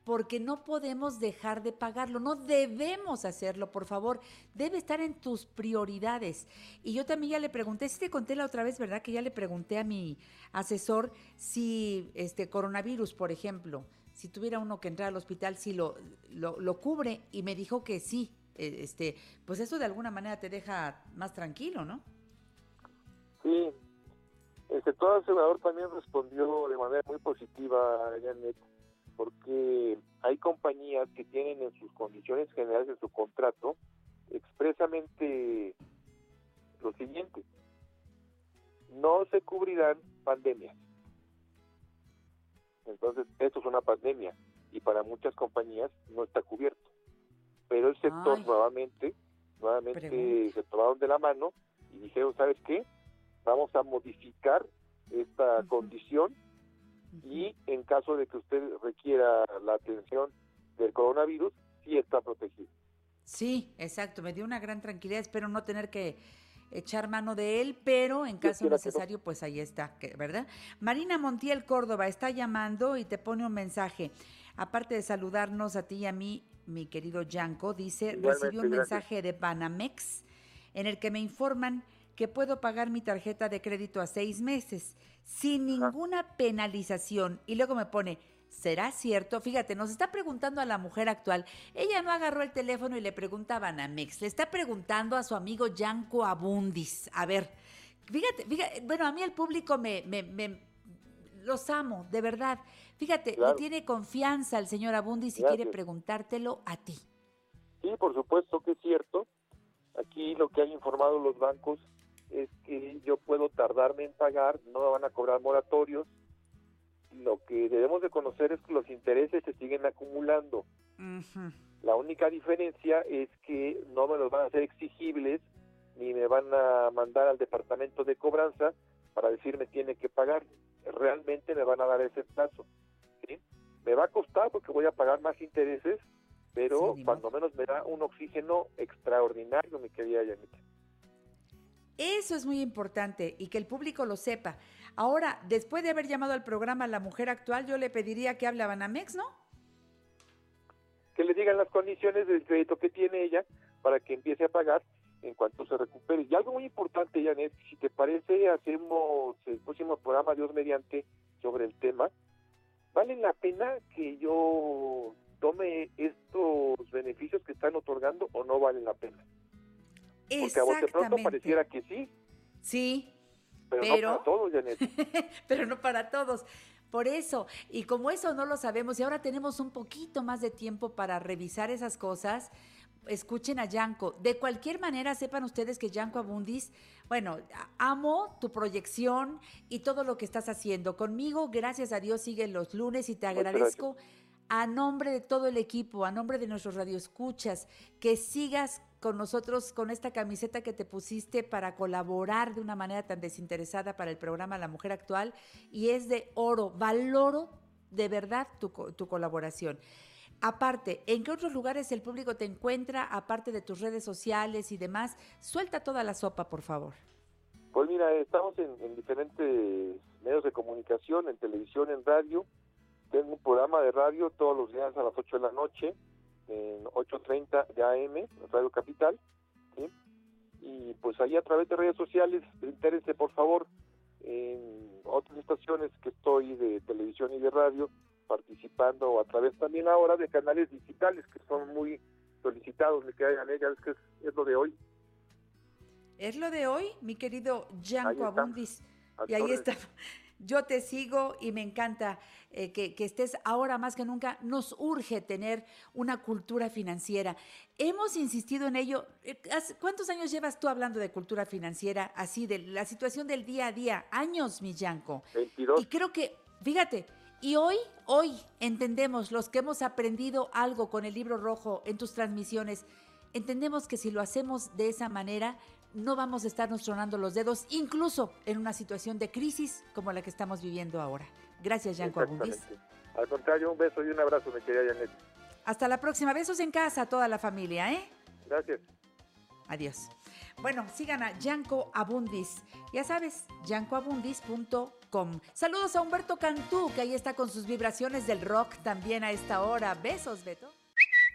porque no podemos dejar de pagarlo, no debemos hacerlo, por favor, debe estar en tus prioridades. Y yo también ya le pregunté, si te conté la otra vez, ¿verdad? Que ya le pregunté a mi asesor si este coronavirus, por ejemplo, si tuviera uno que entrar al hospital, si lo, lo, lo cubre, y me dijo que sí. Eh, Este, pues eso de alguna manera te deja más tranquilo, ¿no? Sí, el sector asegurador también respondió de manera muy positiva, Janet, porque hay compañías que tienen en sus condiciones generales de su contrato expresamente lo siguiente, no se cubrirán pandemias. Entonces, esto es una pandemia y para muchas compañías no está cubierto. Pero el sector Ay. nuevamente, nuevamente Pregunta. se tomaron de la mano y dijeron, ¿sabes qué? Vamos a modificar esta condición y en caso de que usted requiera la atención del coronavirus, sí está protegido. Sí, exacto, me dio una gran tranquilidad, espero no tener que echar mano de él, pero en caso no. necesario, pues ahí está, ¿verdad? Marina Montiel Córdoba está llamando y te pone un mensaje. Aparte de saludarnos a ti y a mí, mi querido Yanko, dice, Igualmente, recibió un gracias. mensaje de Banamex en el que me informan que puedo pagar mi tarjeta de crédito a seis meses sin ninguna penalización. Y luego me pone, ¿será cierto? Fíjate, nos está preguntando a la mujer actual. Ella no agarró el teléfono y le pregunta a Banamex, le está preguntando a su amigo Yanko Abundis. A ver, fíjate, fíjate, bueno, a mí el público me, me, me- los amo, de verdad. Fíjate, Claro. le tiene confianza el señor Abundis y Gracias. quiere preguntártelo a ti. Sí, por supuesto que es cierto. Aquí lo que han informado los bancos es que yo puedo tardarme en pagar, no me van a cobrar moratorios. Lo que debemos de conocer es que los intereses se siguen acumulando. La única diferencia es que no me los van a hacer exigibles ni me van a mandar al departamento de cobranza, para decirme tiene que pagar. Realmente me van a dar ese plazo. ¿sí? Me va a costar porque voy a pagar más intereses, pero Sí, cuando menos me da un oxígeno extraordinario, mi querida Yanita. Eso es muy importante y que el público lo sepa. Ahora, después de haber llamado al programa La Mujer Actual, yo le pediría que hable a Banamex, ¿no? Que le digan las condiciones del crédito que tiene ella para que empiece a pagar en cuanto se recupere. Y algo muy importante, Janet, si te parece, hacemos el próximo programa, Dios mediante, sobre el tema. ¿Vale la pena que yo tome estos beneficios que están otorgando o no vale la pena? Porque a bote pronto pareciera que sí, Sí, pero, Pero- no para todos, Janet. [LAUGHS] pero no para todos. Por eso, y como eso no lo sabemos y ahora tenemos un poquito más de tiempo para revisar esas cosas, escuchen a Yanko. De cualquier manera, sepan ustedes que Yanko Abundis, bueno, amo tu proyección y todo lo que estás haciendo. Conmigo, gracias a Dios, siguen los lunes y te agradezco a nombre de todo el equipo, a nombre de nuestros radioescuchas, que sigas con nosotros con esta camiseta que te pusiste para colaborar de una manera tan desinteresada para el programa La Mujer Actual y es de oro. Valoro de verdad tu, co- tu colaboración. Aparte, ¿en qué otros lugares el público te encuentra, aparte de tus redes sociales y demás? Suelta toda la sopa, por favor. Pues mira, estamos en diferentes medios de comunicación, en televisión, en radio. Tengo un programa de radio todos los días a las 8 de la noche, en 8.30 de AM, Radio Capital. ¿sí? Y pues ahí a través de redes sociales, interese por favor en otras estaciones que estoy de televisión y de radio, participando a través también ahora de canales digitales que son muy solicitados, me queda Janet, ya ves que es, es lo de hoy. Es lo de hoy, mi querido Yanko. Abundis. Y ahí está. Yo te sigo y me encanta eh, que, que estés ahora más que nunca. Nos urge tener una cultura financiera. Hemos insistido en ello. Eh, ¿hace- ¿Cuántos años llevas tú hablando de cultura financiera, así, de la situación del día a día? Años, mi Yanko. 22. Y creo que, fíjate, y hoy, hoy entendemos los que hemos aprendido algo con el libro rojo en tus transmisiones, entendemos que si lo hacemos de esa manera, no vamos a estarnos tronando los dedos, incluso en una situación de crisis como la que estamos viviendo ahora. Gracias, Yanko Abundis. Al contrario, un beso y un abrazo, mi querida Janet. Hasta la próxima. Besos en casa a toda la familia, ¿eh? Gracias. Adiós. Bueno, sigan a Yanko Abundis. Ya sabes, yankoabundis.com. Saludos a Humberto Cantú, que ahí está con sus vibraciones del rock también a esta hora. Besos, Beto.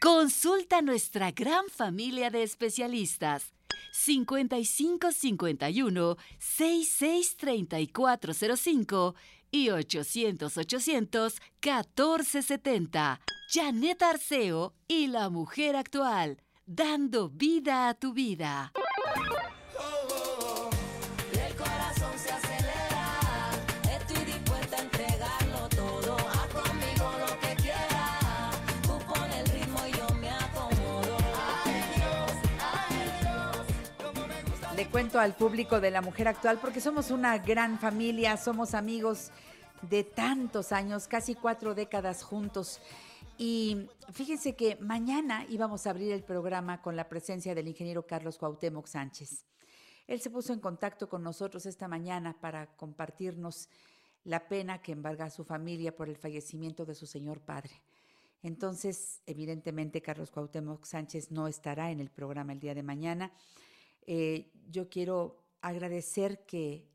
Consulta a nuestra gran familia de especialistas. 5551 663405 y 800 800 1470. Janet Arceo y la mujer actual, dando vida a tu vida. Le cuento al público de la mujer actual porque somos una gran familia, somos amigos de tantos años, casi cuatro décadas juntos. Y fíjense que mañana íbamos a abrir el programa con la presencia del ingeniero Carlos Cuauhtémoc Sánchez. Él se puso en contacto con nosotros esta mañana para compartirnos la pena que embarga a su familia por el fallecimiento de su señor padre. Entonces, evidentemente, Carlos Cuauhtémoc Sánchez no estará en el programa el día de mañana. Eh, yo quiero agradecer que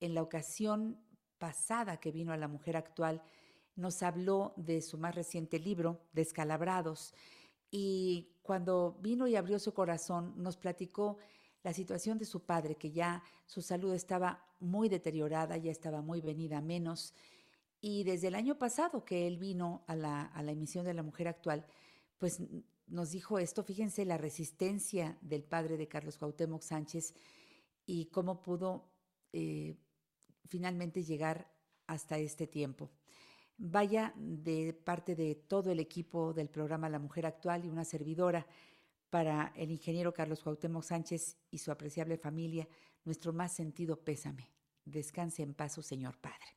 en la ocasión pasada que vino a la mujer actual, nos habló de su más reciente libro, Descalabrados, y cuando vino y abrió su corazón, nos platicó la situación de su padre, que ya su salud estaba muy deteriorada, ya estaba muy venida menos, y desde el año pasado que él vino a la, a la emisión de La Mujer Actual, pues nos dijo esto, fíjense la resistencia del padre de Carlos Cuauhtémoc Sánchez y cómo pudo eh, finalmente llegar hasta este tiempo. Vaya de parte de todo el equipo del programa La Mujer Actual y una servidora para el ingeniero Carlos Cuauhtémoc Sánchez y su apreciable familia, nuestro más sentido pésame. Descanse en paz, señor Padre.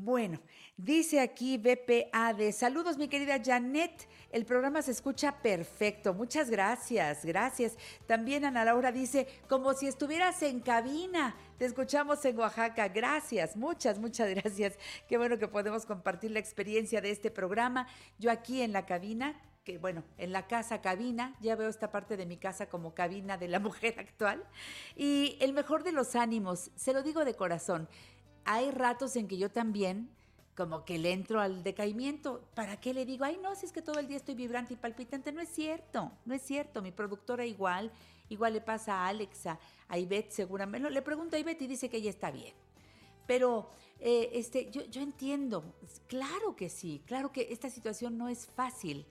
Bueno, dice aquí BPA de saludos, mi querida Janet. El programa se escucha perfecto. Muchas gracias, gracias. También Ana Laura dice, como si estuvieras en cabina. Te escuchamos en Oaxaca. Gracias, muchas, muchas gracias. Qué bueno que podemos compartir la experiencia de este programa. Yo aquí en la cabina, que bueno, en la casa cabina, ya veo esta parte de mi casa como cabina de la [LAUGHS] mujer actual. Y el mejor de los ánimos, se lo digo de corazón hay ratos en que yo también como que le entro al decaimiento. ¿Para qué le digo? Ay, no, si es que todo el día estoy vibrante y palpitante. No es cierto, no es cierto. Mi productora igual, igual le pasa a Alexa, a Ivette seguramente. Le pregunto a Ivette y dice que ella está bien. Pero eh, este, yo, yo entiendo, claro que sí, claro que esta situación no es fácil.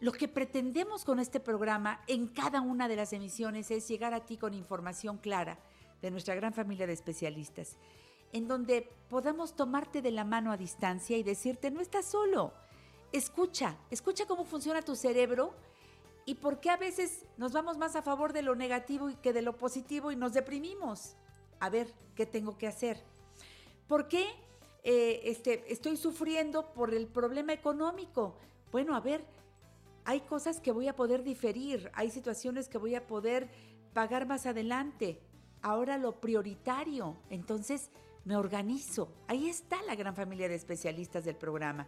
Lo que pretendemos con este programa en cada una de las emisiones es llegar a ti con información clara de nuestra gran familia de especialistas en donde podamos tomarte de la mano a distancia y decirte, no estás solo. Escucha, escucha cómo funciona tu cerebro y por qué a veces nos vamos más a favor de lo negativo que de lo positivo y nos deprimimos. A ver, ¿qué tengo que hacer? ¿Por qué eh, este, estoy sufriendo por el problema económico? Bueno, a ver, hay cosas que voy a poder diferir, hay situaciones que voy a poder pagar más adelante. Ahora lo prioritario. Entonces, me organizo. Ahí está la gran familia de especialistas del programa.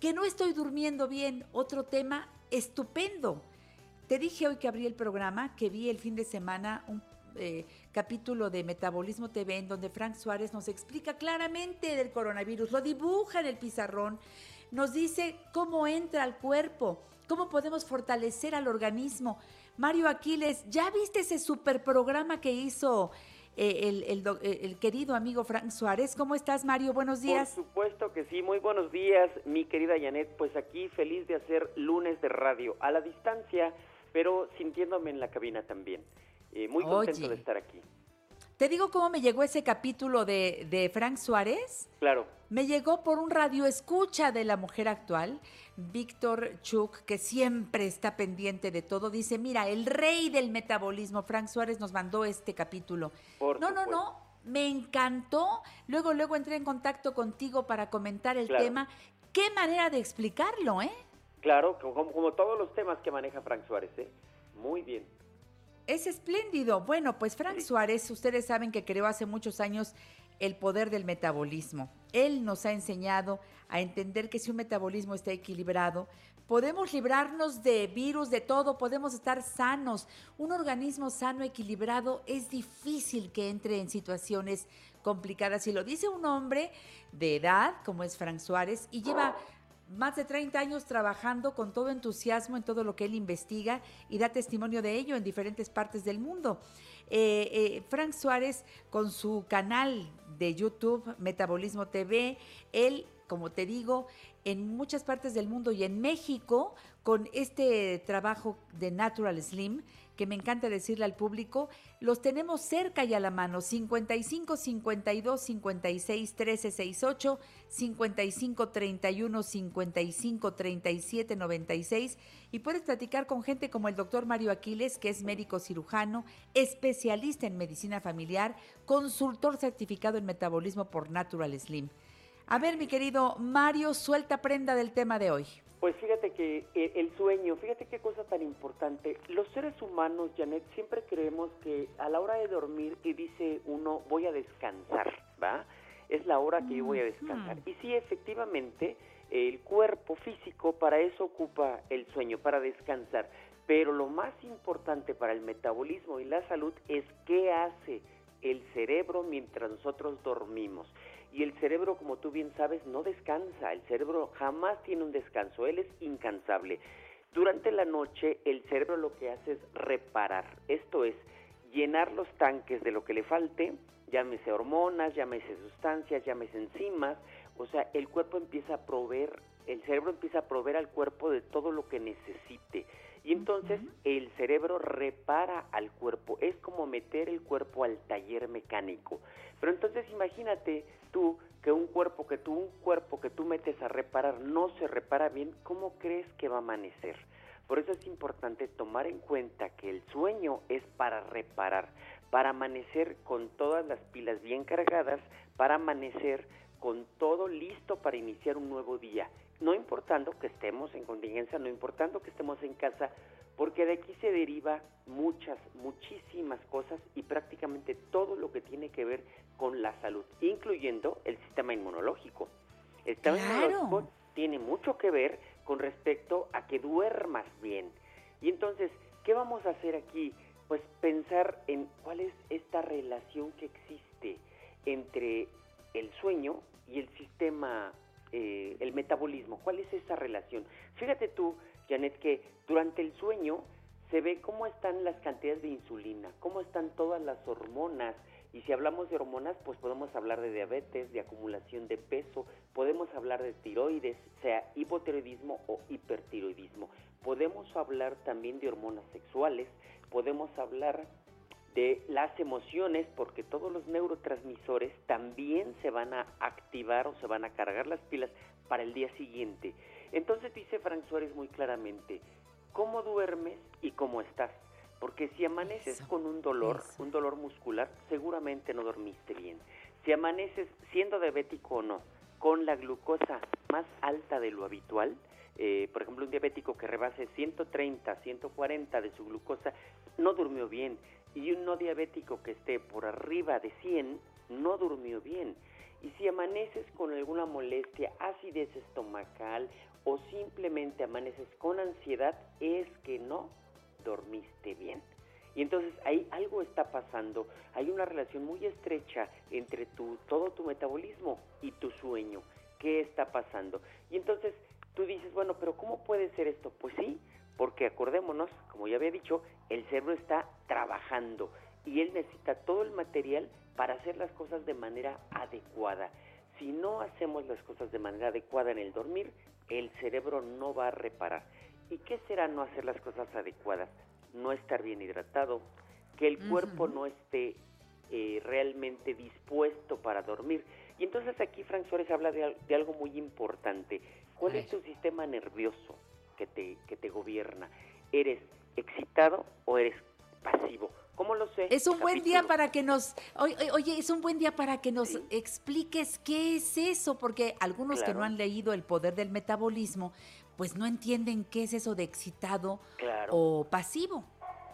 Que no estoy durmiendo bien, otro tema estupendo. Te dije hoy que abrí el programa, que vi el fin de semana un eh, capítulo de Metabolismo TV en donde Frank Suárez nos explica claramente del coronavirus, lo dibuja en el pizarrón, nos dice cómo entra al cuerpo, cómo podemos fortalecer al organismo. Mario Aquiles, ¿ya viste ese super programa que hizo el, el, eh, el, querido amigo Frank Suárez. ¿Cómo estás, Mario? Buenos días. Por supuesto que sí, muy buenos días, mi querida Janet. Pues aquí feliz de hacer lunes de radio a la distancia, pero sintiéndome en la cabina también. Eh, muy contento Oye. de estar aquí. ¿Te digo cómo me llegó ese capítulo de, de Frank Suárez? Claro. Me llegó por un radio escucha de la mujer actual, Víctor Chuk, que siempre está pendiente de todo. Dice, mira, el rey del metabolismo, Frank Suárez, nos mandó este capítulo. Por no, no, no, me encantó. Luego, luego entré en contacto contigo para comentar el Claro. tema. Qué manera de explicarlo, ¿eh? Claro, como, como todos los temas que maneja Frank Suárez, ¿eh? Muy bien. Es espléndido. Bueno, pues Frank Suárez, ustedes saben que creó hace muchos años el poder del metabolismo. Él nos ha enseñado a entender que si un metabolismo está equilibrado, podemos librarnos de virus, de todo, podemos estar sanos. Un organismo sano, equilibrado, es difícil que entre en situaciones complicadas. Y lo dice un hombre de edad, como es Frank Suárez, y lleva más de 30 años trabajando con todo entusiasmo en todo lo que él investiga y da testimonio de ello en diferentes partes del mundo. Eh, eh, Frank Suárez, con su canal de YouTube, Metabolismo TV, él, como te digo, en muchas partes del mundo y en México, con este trabajo de Natural Slim, que me encanta decirle al público, los tenemos cerca y a la mano, 55 52 56 13 68, 55 31 55 37 96 y puedes platicar con gente como el doctor Mario Aquiles, que es médico cirujano, especialista en medicina familiar, consultor certificado en metabolismo por Natural Slim. A ver, mi querido Mario, suelta prenda del tema de hoy. Pues fíjate que eh, el sueño, fíjate qué cosa tan importante. Los seres humanos, Janet, siempre creemos que a la hora de dormir y dice uno voy a descansar, ¿va? Es la hora que yo voy a descansar. Y sí, efectivamente, el cuerpo físico para eso ocupa el sueño, para descansar. Pero lo más importante para el metabolismo y la salud es qué hace el cerebro mientras nosotros dormimos. Y el cerebro, como tú bien sabes, no descansa. El cerebro jamás tiene un descanso. Él es incansable. Durante la noche, el cerebro lo que hace es reparar. Esto es, llenar los tanques de lo que le falte, llámese hormonas, llámese sustancias, llámese enzimas. O sea, el cuerpo empieza a proveer, el cerebro empieza a proveer al cuerpo de todo lo que necesite. Y entonces el cerebro repara al cuerpo. Es como meter el cuerpo al taller mecánico. Pero entonces imagínate que un cuerpo que tú un cuerpo que tú metes a reparar no se repara bien, ¿cómo crees que va a amanecer? Por eso es importante tomar en cuenta que el sueño es para reparar, para amanecer con todas las pilas bien cargadas, para amanecer con todo listo para iniciar un nuevo día, no importando que estemos en contingencia, no importando que estemos en casa, porque de aquí se deriva muchas, muchísimas cosas y prácticamente todo lo que tiene que ver con la salud, incluyendo el sistema inmunológico. El sistema Claro. inmunológico tiene mucho que ver con respecto a que duermas bien. Y entonces, ¿qué vamos a hacer aquí? Pues pensar en cuál es esta relación que existe entre el sueño y el sistema, eh, el metabolismo. ¿Cuál es esa relación? Fíjate tú, Janet, que durante el sueño se ve cómo están las cantidades de insulina, cómo están todas las hormonas. Y si hablamos de hormonas, pues podemos hablar de diabetes, de acumulación de peso, podemos hablar de tiroides, sea hipotiroidismo o hipertiroidismo. Podemos hablar también de hormonas sexuales, podemos hablar de las emociones, porque todos los neurotransmisores también se van a activar o se van a cargar las pilas para el día siguiente. Entonces dice Frank Suárez muy claramente, ¿cómo duermes y cómo estás? Porque si amaneces Eso, con un dolor, eso. un dolor muscular, seguramente no dormiste bien. Si amaneces siendo diabético o no, con la glucosa más alta de lo habitual, eh, por ejemplo, un diabético que rebase 130, 140 de su glucosa, no durmió bien. Y un no diabético que esté por arriba de 100, no durmió bien. Y si amaneces con alguna molestia, acidez estomacal o simplemente amaneces con ansiedad, es que no dormiste bien. Y entonces ahí algo está pasando, hay una relación muy estrecha entre tu, todo tu metabolismo y tu sueño. ¿Qué está pasando? Y entonces tú dices, bueno, pero ¿cómo puede ser esto? Pues sí, porque acordémonos, como ya había dicho, el cerebro está trabajando y él necesita todo el material para hacer las cosas de manera adecuada. Si no hacemos las cosas de manera adecuada en el dormir, el cerebro no va a reparar. ¿Y qué será no hacer las cosas adecuadas? No estar bien hidratado, que el cuerpo no esté eh, realmente dispuesto para dormir. Y entonces aquí Frank Suárez habla de, al- de algo muy importante. ¿Cuál es tu sistema nervioso que te, que te gobierna? ¿Eres excitado o eres pasivo? ¿Cómo lo sé? Es un buen día para que nos, oye, es un buen día para que nos Sí. expliques qué es eso, porque algunos que no han leído El poder del metabolismo, pues no entienden qué es eso de excitado Claro. o pasivo.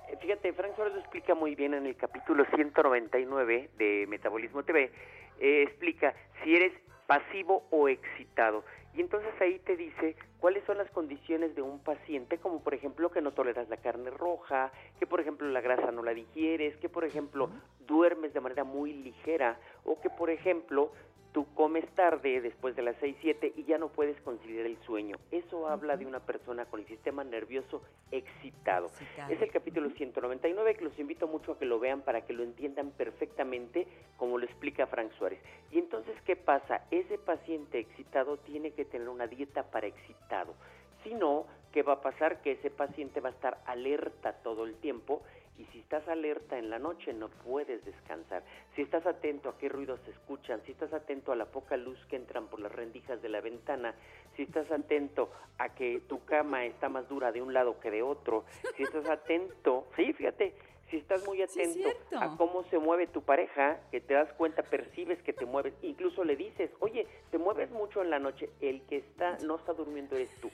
Eh, Fíjate, Frank Suárez lo explica muy bien en el capítulo 199 de Metabolismo TV. Eh, explica si eres pasivo o excitado. Y entonces ahí te dice cuáles son las condiciones de un paciente, como por ejemplo que no toleras la carne roja, que por ejemplo la grasa no la digieres, que por ejemplo duermes de manera muy ligera, o que por ejemplo tú comes tarde después de las 6, 7 y ya no puedes conciliar el sueño. Eso habla de una persona con el sistema nervioso excitado. Excitado. Es el capítulo 199 que los invito mucho a que lo vean para que lo entiendan perfectamente como lo explica Frank Suárez. Y entonces, ¿qué pasa? Ese paciente excitado tiene que tener una dieta para excitado. Si no, ¿qué va a pasar? Que ese paciente va a estar alerta todo el tiempo y si estás alerta en la noche no puedes descansar. Si estás atento a qué ruidos se escuchan, si estás atento a la poca luz que entran por las rendijas de la ventana, si estás atento a que tu cama está más dura de un lado que de otro, si estás atento, sí, fíjate, si estás muy es atento a cómo se mueve tu pareja, que te das cuenta, percibes que te mueves, incluso le dices, oye, te mueves mucho en la noche, el que está no está durmiendo eres tú.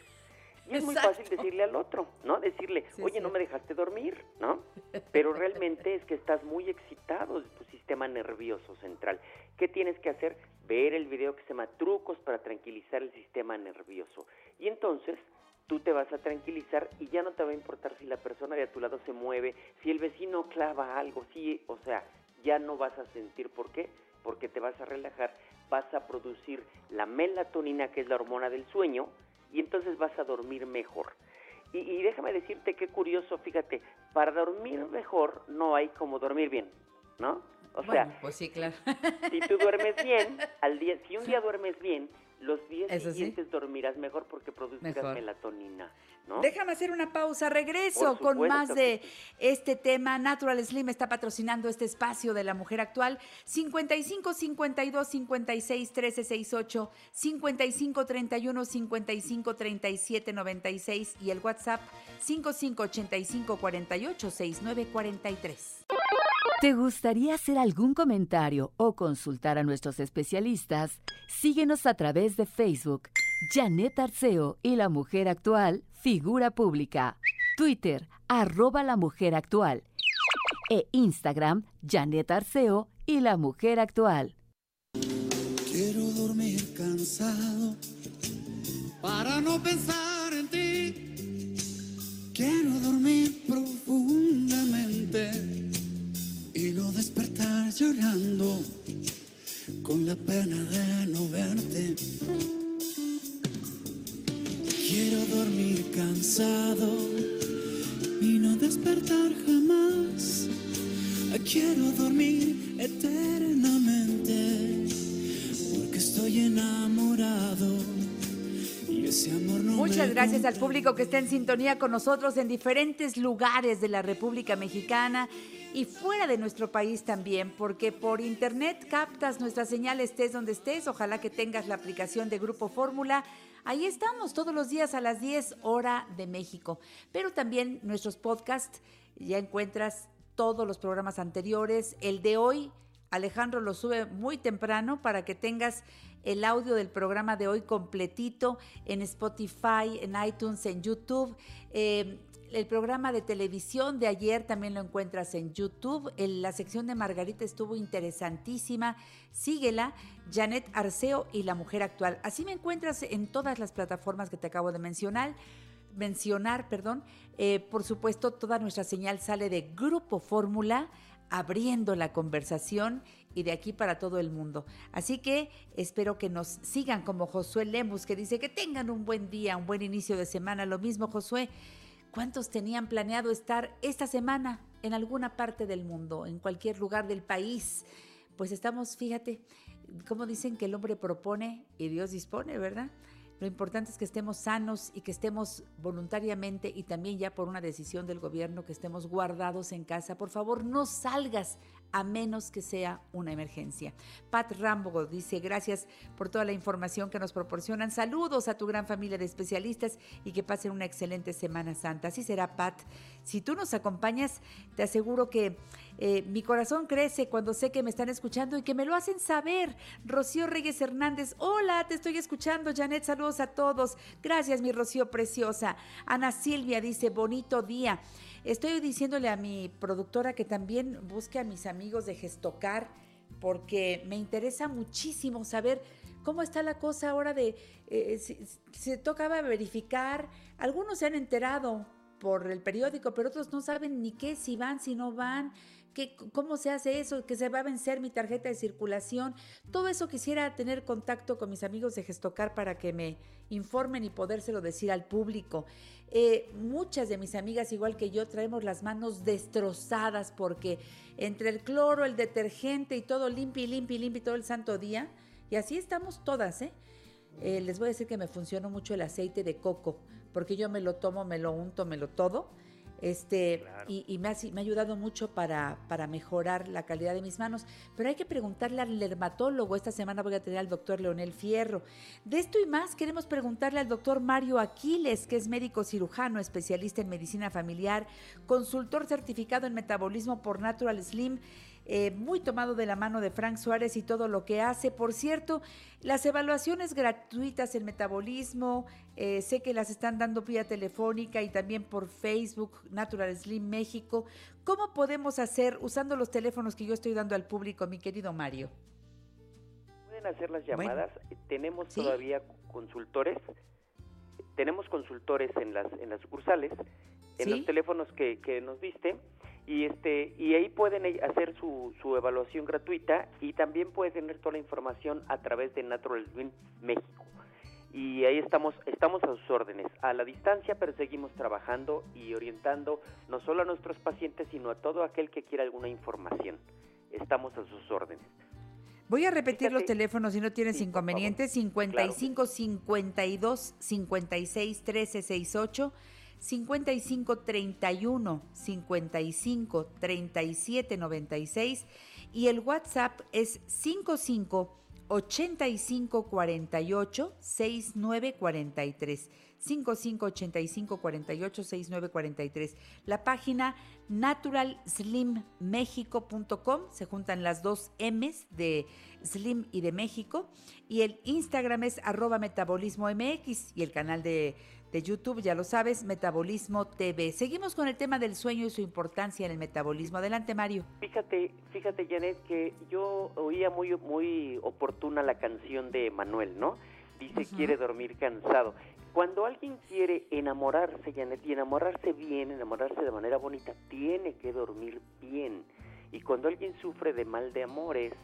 Y es muy fácil decirle al otro, ¿no? Decirle, Sí, oye, sí. no me dejaste dormir, ¿no? [LAUGHS] Pero realmente es que estás muy excitado de tu sistema nervioso central. ¿Qué tienes que hacer? Ver el video que se llama Trucos para tranquilizar el sistema nervioso. Y entonces tú te vas a tranquilizar y ya no te va a importar si la persona de a tu lado se mueve, si el vecino clava algo, sí, o sea, ya no vas a sentir por qué, porque te vas a relajar, vas a producir la melatonina, que es la hormona del sueño, y entonces vas a dormir mejor. Y, y déjame decirte qué curioso, fíjate, para dormir mejor no hay como dormir bien, ¿no? O sea, pues sí, claro. si tú duermes bien, al día, si un [LAUGHS] día duermes bien, los días Eso sí. siguientes dormirás mejor porque producirás Mejor. melatonina, ¿no? Déjame hacer una pausa, regreso con más de sí. este tema. Natural Slim está patrocinando este espacio de la mujer actual. 55 52 56 13 68, 55 31 55 37 96 y el WhatsApp 55 85 48 69 43. ¿Te gustaría hacer algún comentario o consultar a nuestros especialistas? Síguenos a través de Facebook, Janet Arceo y la mujer actual, figura pública. Twitter, arroba la mujer actual. E Instagram, Janet Arceo y la mujer actual. Quiero dormir cansado para no pensar en ti. Quiero dormir profundamente no despertar llorando con la pena de no verte. Quiero dormir cansado y no despertar jamás. Quiero dormir eternamente porque estoy enamorado Muchas gracias al público que está en sintonía con nosotros en diferentes lugares de la República Mexicana y fuera de nuestro país también, porque por internet captas nuestra señal estés donde estés. Ojalá que tengas la aplicación de Grupo Fórmula. Ahí estamos todos los días a las 10 hora de México. Pero también nuestros podcasts, ya encuentras todos los programas anteriores. El de hoy, Alejandro lo sube muy temprano para que tengas el audio del programa de hoy completito en Spotify, en iTunes, en YouTube. Eh, el programa de televisión de ayer también lo encuentras en YouTube. La sección de Margarita estuvo interesantísima. Síguela, Janet Arceo y la mujer actual. Así me encuentras en todas las plataformas que te acabo de mencionar. Mencionar, perdón. Eh, por supuesto, toda nuestra señal sale de Grupo Fórmula, abriendo la conversación y de aquí para todo el mundo. Así que espero que nos sigan como Josué Lemus, que dice que tengan un buen día, un buen inicio de semana. Lo mismo, Josué. ¿Cuántos tenían planeado estar esta semana en alguna parte del mundo, en cualquier lugar del país? Pues estamos, fíjate, como dicen que el hombre propone y Dios dispone, ¿verdad? Lo importante es que estemos sanos y que estemos voluntariamente y también ya por una decisión del gobierno que estemos guardados en casa. Por favor, no salgas a menos que sea una emergencia. Pat Rambo dice, gracias por toda la información que nos proporcionan. Saludos a tu gran familia de especialistas y que pasen una excelente Semana Santa. Así será, Pat. Si tú nos acompañas, te aseguro que eh, mi corazón crece cuando sé que me están escuchando y que me lo hacen saber. Rocío Reyes Hernández, hola, te estoy escuchando. Janet, saludos a todos. Gracias, mi Rocío preciosa. Ana Silvia dice, bonito día. Estoy diciéndole a mi productora que también busque a mis amigos de Gestocar porque me interesa muchísimo saber cómo está la cosa ahora de eh, si- se tocaba verificar. Algunos se han enterado por el periódico, pero otros no saben ni qué, si van, si no van, qué, cómo se hace eso, que se va a vencer mi tarjeta de circulación. Todo eso quisiera tener contacto con mis amigos de Gestocar para que me informen y podérselo decir al público. Eh, muchas de mis amigas, igual que yo, traemos las manos destrozadas porque entre el cloro, el detergente y todo limpio y limpio todo el santo día, y así estamos todas, ¿eh? Eh, les voy a decir que me funcionó mucho el aceite de coco, porque yo me lo tomo, me lo unto, me lo todo. Este, y, y me, ha, me ha ayudado mucho para, para mejorar la calidad de mis manos. Pero hay que preguntarle al dermatólogo. Esta semana voy a tener al doctor Leonel Fierro. De esto y más queremos preguntarle al doctor Mario Aquiles, que es médico cirujano, especialista en medicina familiar, consultor certificado en metabolismo por Natural Slim eh, muy tomado de la mano de Frank Suárez y todo lo que hace. Por cierto, las evaluaciones gratuitas en metabolismo, eh, sé que las están dando vía telefónica y también por Facebook, Natural Slim México. ¿Cómo podemos hacer usando los teléfonos que yo estoy dando al público, mi querido Mario? Pueden hacer las Bueno. llamadas. Tenemos ¿Sí? todavía consultores. Tenemos consultores en las en las sucursales, en ¿Sí? los teléfonos que, que nos diste y este y ahí pueden e- hacer su, su evaluación gratuita y también pueden tener toda la información a través de Natural Slim México. Y ahí estamos estamos a sus órdenes, a la distancia, pero seguimos trabajando y orientando no solo a nuestros pacientes, sino a todo aquel que quiera alguna información. Estamos a sus órdenes. Voy a repetir los teléfonos si no tienes Sí, inconvenientes. 55 52 56 13 68. 55 31 55 37 96 y el WhatsApp es 55 8548 6943. 558548 6943. La página naturalslimmexico.com, se juntan las dos M's de Slim y de México. Y el Instagram es arroba metabolismo MX y el canal de, de YouTube, ya lo sabes, Metabolismo TV. Seguimos con el tema del sueño y su importancia en el metabolismo. Adelante, Mario. Fíjate, fíjate, Janet, que yo oía muy, muy oportuna la canción de Manuel, ¿no? Dice, quiere dormir cansado. Cuando alguien quiere enamorarse, Janet, y enamorarse bien, enamorarse de manera bonita, tiene que dormir bien. Y cuando alguien sufre de mal de amores,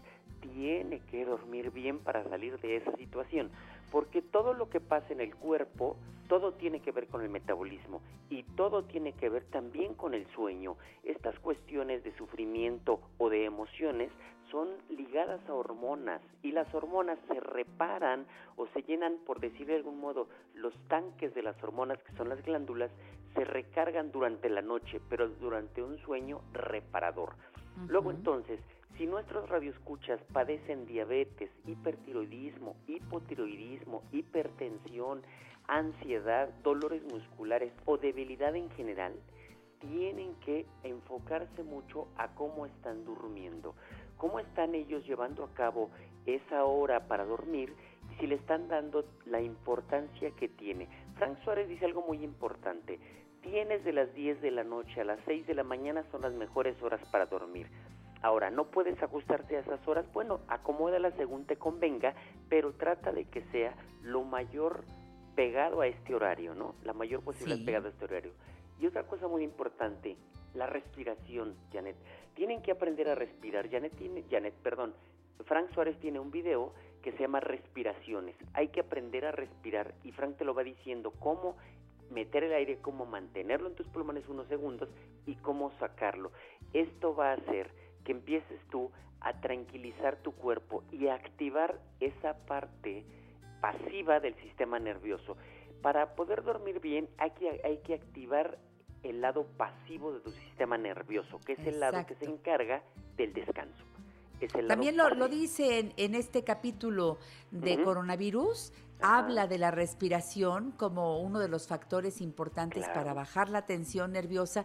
tiene que dormir bien para salir de esa situación. Porque todo lo que pasa en el cuerpo, todo tiene que ver con el metabolismo y todo tiene que ver también con el sueño. Estas cuestiones de sufrimiento o de emociones son ligadas a hormonas y las hormonas se reparan o se llenan, por decir de algún modo, los tanques de las hormonas que son las glándulas se recargan durante la noche, pero durante un sueño reparador. Luego entonces, si nuestros radioescuchas padecen diabetes, hipertiroidismo, hipotiroidismo, hipertensión, ansiedad, dolores musculares o debilidad en general, tienen que enfocarse mucho a cómo están durmiendo, cómo están ellos llevando a cabo esa hora para dormir y si le están dando la importancia que tiene. Frank Suárez dice algo muy importante, tienes de las 10 de la noche a las 6 de la mañana son las mejores horas para dormir. Ahora, no puedes ajustarte a esas horas, bueno, acomódala según te convenga, pero trata de que sea lo mayor pegado a este horario, ¿no? La mayor posibilidad Sí. pegado a este horario. Y otra cosa muy importante, la respiración, Janet. Tienen que aprender a respirar. Janet tiene, Janet, perdón, Frank Suárez tiene un video que se llama Respiraciones. Hay que aprender a respirar y Frank te lo va diciendo cómo meter el aire, cómo mantenerlo en tus pulmones unos segundos y cómo sacarlo. Esto va a hacer que empieces tú a tranquilizar tu cuerpo y a activar esa parte pasiva del sistema nervioso. Para poder dormir bien hay que, hay que activar el lado pasivo de tu sistema nervioso, que es el lado que se encarga del descanso. Es el lado También lo, lo dice en, en este capítulo de coronavirus, Ajá. habla de la respiración como uno de los factores importantes Claro. para bajar la tensión nerviosa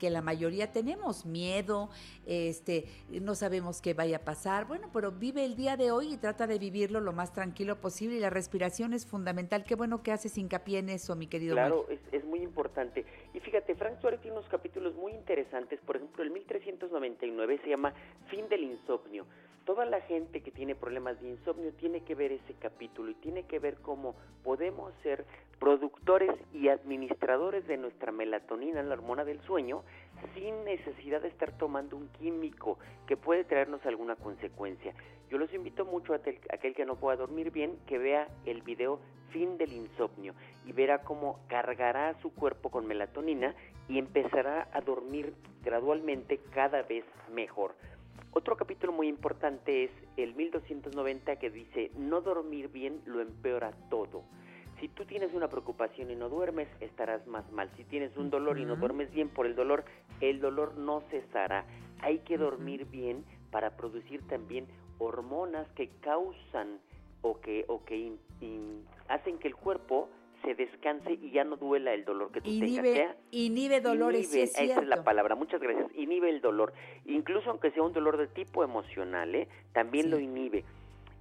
que la mayoría tenemos, miedo, este, no sabemos qué vaya a pasar, bueno, pero vive el día de hoy y trata de vivirlo lo más tranquilo posible y la respiración es fundamental. Qué bueno que haces hincapié en eso, mi querido Claro, es, es muy importante. Y fíjate, Frank Suárez tiene unos capítulos muy interesantes. Por ejemplo, el 1399 se llama Fin del Insomnio. Toda la gente que tiene problemas de insomnio tiene que ver ese capítulo y tiene que ver cómo podemos ser productores y administradores de nuestra melatonina, la hormona del sueño, sin necesidad de estar tomando un químico que puede traernos alguna consecuencia. Yo los invito mucho a aquel que no pueda dormir bien que vea el video Fin del Insomnio y verá cómo cargará su cuerpo con melatonina y empezará a dormir gradualmente cada vez mejor. Otro capítulo muy importante es el 1290 que dice, no dormir bien lo empeora todo. Si tú tienes una preocupación y no duermes, estarás más mal. Si tienes un dolor y no duermes bien por el dolor, el dolor no cesará. Hay que dormir bien para producir también hormonas que causan o que, o que in- in- hacen que el cuerpo se descanse y ya no duela el dolor que tú tengas. Inhibe, sea inhibe dolores, sí Inhibe, es esa es la palabra, muchas gracias. Inhibe el dolor. Incluso aunque sea un dolor de tipo emocional, ¿eh? también Sí. lo inhibe.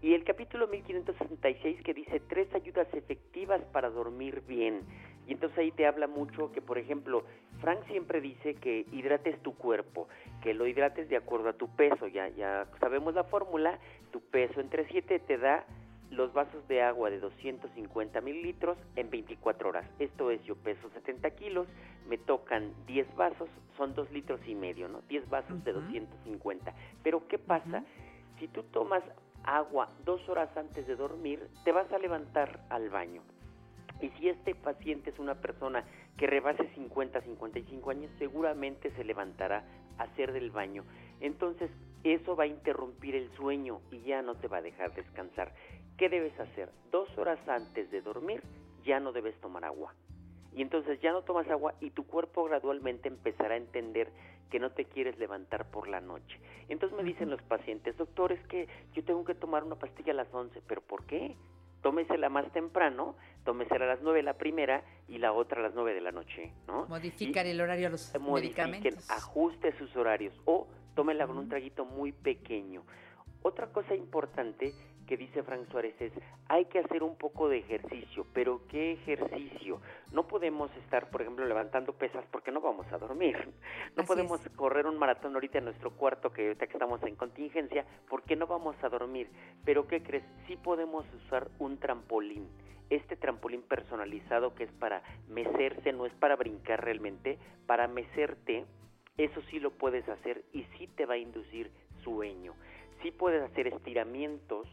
Y el capítulo 1566 que dice tres ayudas efectivas para dormir bien. Y entonces ahí te habla mucho que, por ejemplo, Frank siempre dice que hidrates tu cuerpo, que lo hidrates de acuerdo a tu peso. Ya, ya sabemos la fórmula, tu peso entre 7 te da los vasos de agua de 250 mililitros en 24 horas. Esto es, yo peso 70 kilos, me tocan 10 vasos, son 2 litros y medio, ¿no? 10 vasos de Ujú. 250. Pero ¿qué pasa? Si tú tomas agua dos horas antes de dormir, te vas a levantar al baño. Y si este paciente es una persona que rebase 50, 55 años, seguramente se levantará a hacer del baño. Entonces, eso va a interrumpir el sueño y ya no te va a dejar descansar. ¿Qué debes hacer? Dos horas antes de dormir, ya no debes tomar agua. y entonces ya no tomas agua y tu cuerpo gradualmente empezará a entender que no te quieres levantar por la noche. Entonces me dicen los pacientes, doctor, es que yo tengo que tomar una pastilla a las 11, pero ¿por qué? Tómesela más temprano, tómesela a las 9 la primera y la otra a las 9 de la noche, ¿no? Modificar el horario a los medicamentos. ajuste sus horarios o tómela con un traguito muy pequeño. Otra cosa importante que dice Frank Suárez es, hay que hacer un poco de ejercicio, pero ¿qué ejercicio? No podemos estar, por ejemplo, levantando pesas porque no vamos a dormir. [LAUGHS] No Así podemos es. correr un maratón ahorita en nuestro cuarto, que ahorita que estamos en contingencia, porque no vamos a dormir. Pero ¿qué crees? Sí podemos usar un trampolín. Este trampolín personalizado que es para mecerse, no es para brincar realmente, para mecerte, eso sí lo puedes hacer y sí te va a inducir sueño. Sí puedes hacer estiramientos,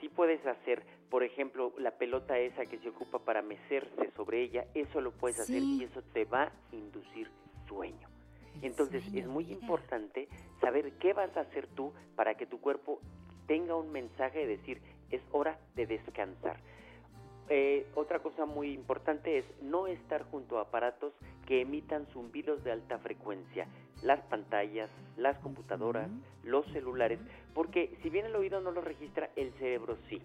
sí puedes hacer, por ejemplo, la pelota esa que se ocupa para mecerse sobre ella, eso lo puedes hacer y eso te va a inducir sueño. Entonces sueño, es muy mira. importante saber qué vas a hacer tú para que tu cuerpo tenga un mensaje de decir es hora de descansar. Eh, otra cosa muy importante es no estar junto a aparatos que emitan zumbidos de alta frecuencia, las pantallas, las computadoras, los celulares, porque si bien el oído no lo registra, el cerebro sí.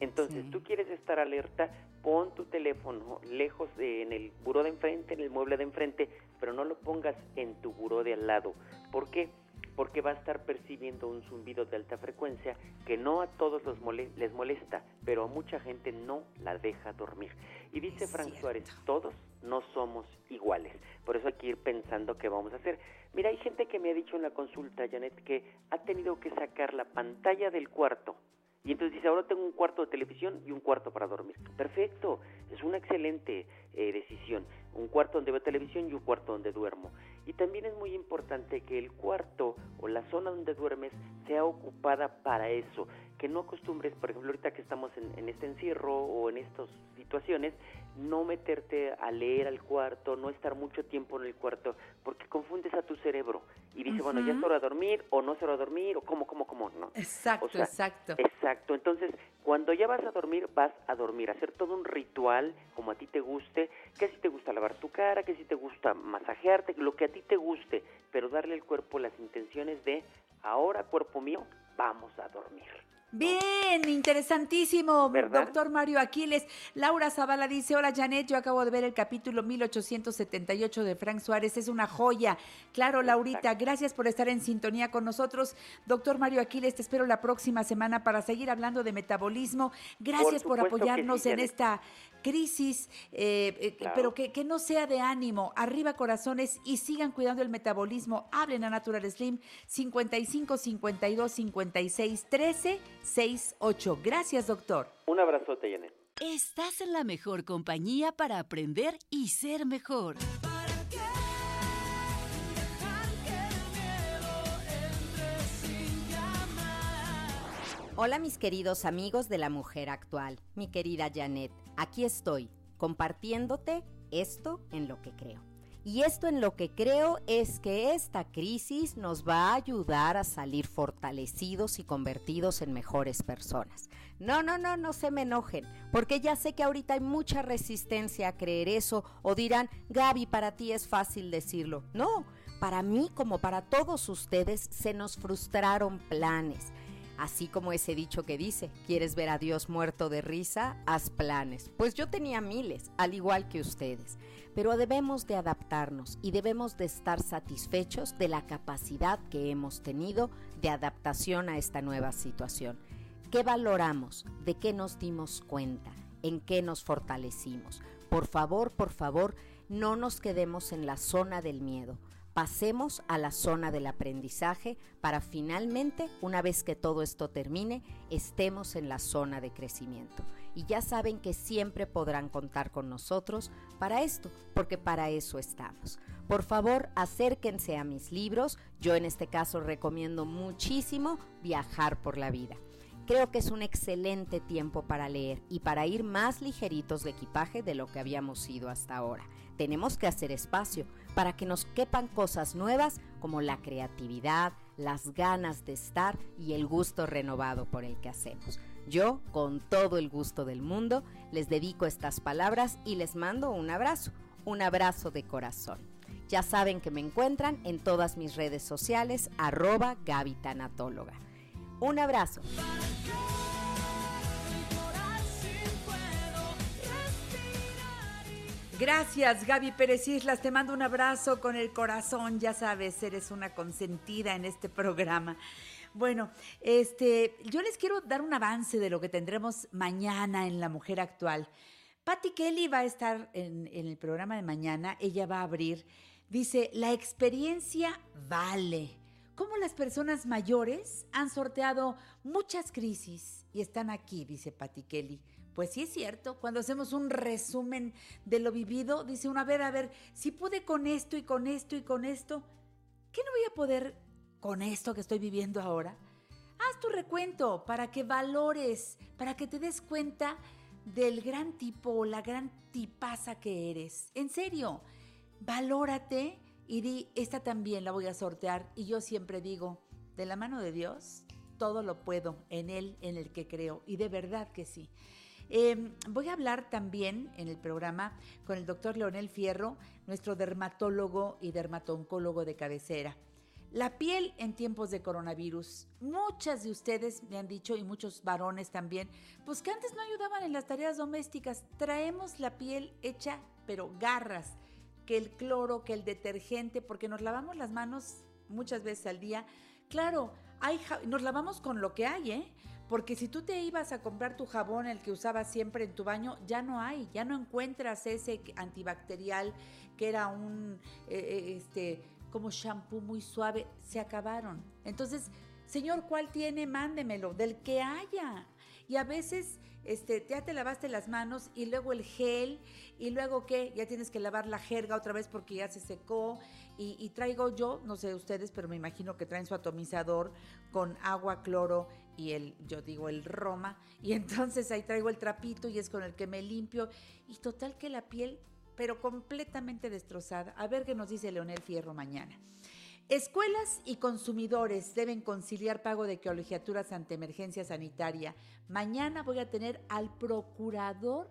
Entonces, Sí. tú quieres estar alerta, pon tu teléfono lejos de, en el buró de enfrente, en el mueble de enfrente, pero no lo pongas en tu buró de al lado. ¿Por qué? Porque va a estar percibiendo un zumbido de alta frecuencia que no a todos los mole- les molesta, pero a mucha gente no la deja dormir. Y dice Es Frank cierto. Suárez, todos no somos iguales. Por eso hay que ir pensando qué vamos a hacer. Mira, hay gente que me ha dicho en la consulta, Janet, que ha tenido que sacar la pantalla del cuarto. Y entonces dice, ahora tengo un cuarto de televisión y un cuarto para dormir. Perfecto, es una excelente eh, decisión. Un cuarto donde veo televisión y un cuarto donde duermo. Y también es muy importante que el cuarto o la zona donde duermes sea ocupada para eso. Que no acostumbres, por ejemplo, ahorita que estamos en, en este encierro o en estas situaciones, no meterte a leer al cuarto, no estar mucho tiempo en el cuarto, porque confundes a tu cerebro. Y dice, bueno, ya es hora de dormir, o no es hora de dormir, o cómo, cómo, cómo, ¿no? Exacto, O sea, exacto. Exacto, entonces cuando ya vas a dormir, vas a dormir, hacer todo un ritual como a ti te guste, que si te gusta lavar tu cara, que si te gusta masajearte, lo que a ti te guste, pero darle al cuerpo las intenciones de, ahora cuerpo mío, vamos a dormir. Bien, interesantísimo, ¿Verdad? doctor Mario Aquiles. Laura Zavala dice, hola Janet, yo acabo de ver el capítulo 1878 de Frank Suárez, es una joya. Claro, Laurita, gracias por estar en sintonía con nosotros. Doctor Mario Aquiles, te espero la próxima semana para seguir hablando de metabolismo. Gracias por, apoyarnos sí, en esta crisis, eh, eh, Claro. pero que, que no sea de ánimo. Arriba corazones y sigan cuidando el metabolismo. Hablen a Natural Slim 55 52 56 13 68. Gracias, doctor. Un abrazote, Janet. Estás en la mejor compañía para aprender y ser mejor. Hola mis queridos amigos de la mujer actual, mi querida Janet, aquí estoy compartiéndote esto en lo que creo. Y esto en lo que creo es que esta crisis nos va a ayudar a salir fortalecidos y convertidos en mejores personas. No, no, no, no se me enojen, porque ya sé que ahorita hay mucha resistencia a creer eso o dirán, Gaby, para ti es fácil decirlo. No, para mí como para todos ustedes se nos frustraron planes. Así como ese dicho que dice, ¿quieres ver a Dios muerto de risa? Haz planes. Pues yo tenía miles, al igual que ustedes. Pero debemos de adaptarnos y debemos de estar satisfechos de la capacidad que hemos tenido de adaptación a esta nueva situación. ¿Qué valoramos? ¿De qué nos dimos cuenta? ¿En qué nos fortalecimos? Por favor, por favor, no nos quedemos en la zona del miedo. Pasemos a la zona del aprendizaje para finalmente, una vez que todo esto termine, estemos en la zona de crecimiento. Y ya saben que siempre podrán contar con nosotros para esto, porque para eso estamos. Por favor, acérquense a mis libros. Yo en este caso recomiendo muchísimo Viajar por la vida. Creo que es un excelente tiempo para leer y para ir más ligeritos de equipaje de lo que habíamos ido hasta ahora. Tenemos que hacer espacio para que nos quepan cosas nuevas como la creatividad, las ganas de estar y el gusto renovado por el que hacemos. Yo, con todo el gusto del mundo, les dedico estas palabras y les mando un abrazo. un abrazo de corazón. Ya saben que me encuentran en todas mis redes sociales, arroba Gaby. Un abrazo. Gracias, Gaby Pérez Islas. Te mando un abrazo con el corazón. Ya sabes, eres una consentida en este programa. Bueno, este, yo les quiero dar un avance de lo que tendremos mañana en La Mujer Actual. Patty Kelly va a estar en, el programa de mañana. Ella va a abrir. Dice, la experiencia vale. Cómo las personas mayores han sorteado muchas crisis y están aquí, dice Patty Kelly. Pues sí es cierto, cuando hacemos un resumen de lo vivido, dice uno, a ver, a ver, si pude con esto y con esto y con esto, ¿qué no voy a poder con esto que estoy viviendo ahora? Haz tu recuento para que valores, para que te des cuenta del gran tipo o la gran tipaza que eres. En serio, valórate y di, esta también la voy a sortear. Y yo siempre digo, de la mano de Dios, todo lo puedo en Él, en el que creo. Y de verdad que sí. Eh, voy a hablar también en el programa con el doctor Leonel Fierro, nuestro dermatólogo y dermatooncólogo de cabecera. La piel en tiempos de coronavirus. Muchas de ustedes me han dicho, y muchos varones también, pues que antes no ayudaban en las tareas domésticas. Traemos la piel hecha, pero garras, que el cloro, que el detergente, porque nos lavamos las manos muchas veces al día. Claro, hay, nos lavamos con lo que hay, ¿eh? Porque si tú te ibas a comprar tu jabón, el que usabas siempre en tu baño, ya no hay, ya no encuentras ese antibacterial que era un, eh, este, como shampoo muy suave, se acabaron. Entonces, señor, ¿cuál tiene? Mándemelo, del que haya. Y a veces este, ya te lavaste las manos y luego el gel y luego qué, ya tienes que lavar la jerga otra vez porque ya se secó y, traigo yo, no sé ustedes, pero me imagino que traen su atomizador con agua, cloro y el, yo digo, el Roma y entonces ahí traigo el trapito y es con el que me limpio y total que la piel, pero completamente destrozada. A ver qué nos dice Leonel Fierro mañana. Escuelas y consumidores deben conciliar pago de colegiaturas ante emergencia sanitaria. Mañana voy a tener al procurador